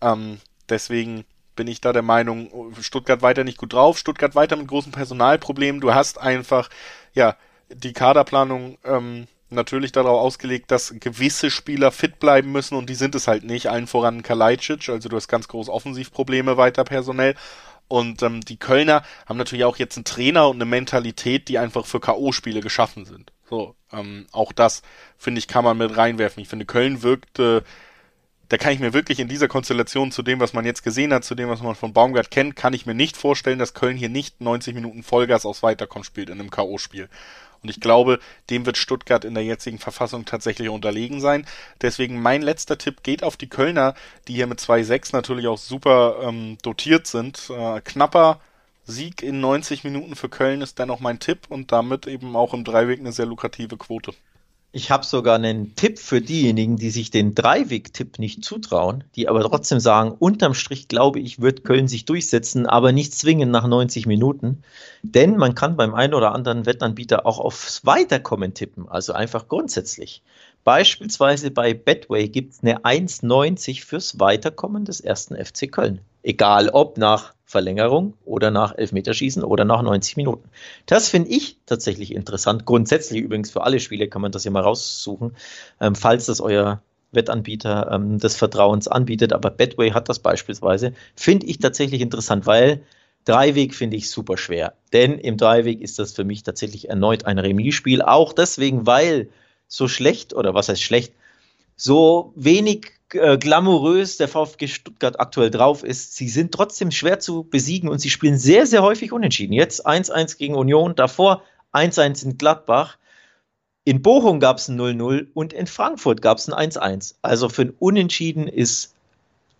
ähm, deswegen bin ich da der Meinung, Stuttgart weiter nicht gut drauf, Stuttgart weiter mit großen Personalproblemen. Du hast einfach, ja, die Kaderplanung ähm, natürlich darauf ausgelegt, dass gewisse Spieler fit bleiben müssen und die sind es halt nicht. Allen voran Kalajdzic, also du hast ganz große Offensivprobleme weiter personell. Und ähm, die Kölner haben natürlich auch jetzt einen Trainer und eine Mentalität, die einfach für K.O.-Spiele geschaffen sind. So, ähm, auch das, finde ich, kann man mit reinwerfen. Ich finde, Köln wirkte da kann ich mir wirklich in dieser Konstellation zu dem, was man jetzt gesehen hat, zu dem, was man von Baumgart kennt, kann ich mir nicht vorstellen, dass Köln hier nicht 90 Minuten Vollgas aus Weiterkommen spielt in einem K.O.-Spiel. Und ich glaube, dem wird Stuttgart in der jetzigen Verfassung tatsächlich unterlegen sein. Deswegen mein letzter Tipp geht auf die Kölner, die hier mit 2-6 natürlich auch super ähm, dotiert sind. Äh, knapper Sieg in 90 Minuten für Köln ist dennoch mein Tipp und damit eben auch im Dreiweg eine sehr lukrative Quote. Ich habe sogar einen Tipp für diejenigen, die sich den Dreiweg-Tipp nicht zutrauen, die aber trotzdem sagen, unterm Strich glaube ich, wird Köln sich durchsetzen, aber nicht zwingend nach 90 Minuten. Denn man kann beim einen oder anderen Wettanbieter auch aufs Weiterkommen tippen, also einfach grundsätzlich. Beispielsweise bei Betway gibt es eine 1,90 fürs Weiterkommen des ersten FC Köln. Egal ob nach Verlängerung oder nach Elfmeterschießen oder nach 90 Minuten. Das finde ich tatsächlich interessant. Grundsätzlich übrigens für alle Spiele kann man das ja mal raussuchen, ähm, falls das euer Wettanbieter ähm, des Vertrauens anbietet. Aber Betway hat das beispielsweise. Finde ich tatsächlich interessant, weil Dreiweg finde ich super schwer. Denn im Dreiweg ist das für mich tatsächlich erneut ein Remis-Spiel. Auch deswegen, weil so schlecht oder was heißt schlecht, so wenig äh, glamourös der VfG Stuttgart aktuell drauf ist, sie sind trotzdem schwer zu besiegen und sie spielen sehr, sehr häufig unentschieden. Jetzt 1-1 gegen Union, davor 1-1 in Gladbach. In Bochum gab es ein 0-0 und in Frankfurt gab es ein 1-1. Also für ein Unentschieden ist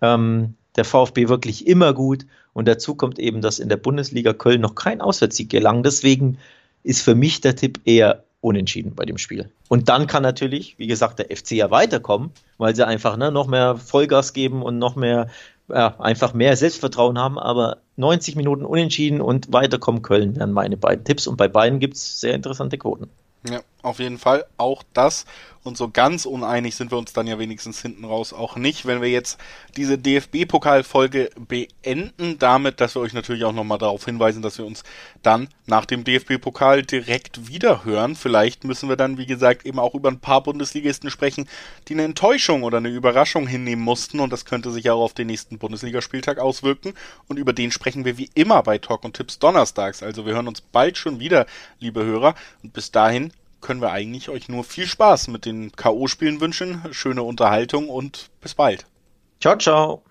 ähm, der VfB wirklich immer gut. Und dazu kommt eben, dass in der Bundesliga Köln noch kein Auswärtssieg gelang. Deswegen ist für mich der Tipp eher unentschieden bei dem Spiel. Und dann kann natürlich, wie gesagt, der FC ja weiterkommen, weil sie einfach ne, noch mehr Vollgas geben und noch mehr, ja, einfach mehr Selbstvertrauen haben. Aber 90 Minuten unentschieden und weiterkommen Köln wären meine beiden Tipps. Und bei beiden gibt es sehr interessante Quoten. Ja, auf jeden Fall auch das. Und so ganz uneinig sind wir uns dann ja wenigstens hinten raus auch nicht, wenn wir jetzt diese DFB-Pokalfolge beenden, damit, dass wir euch natürlich auch nochmal darauf hinweisen, dass wir uns dann nach dem DFB-Pokal direkt wieder hören. Vielleicht müssen wir dann, wie gesagt, eben auch über ein paar Bundesligisten sprechen, die eine Enttäuschung oder eine Überraschung hinnehmen mussten und das könnte sich auch auf den nächsten Bundesligaspieltag auswirken. Und über den sprechen wir wie immer bei Talk und Tipps donnerstags. Also wir hören uns bald schon wieder, liebe Hörer. Und bis dahin können wir eigentlich euch nur viel Spaß mit den K.O.-Spielen wünschen, schöne Unterhaltung und bis bald. Ciao, ciao.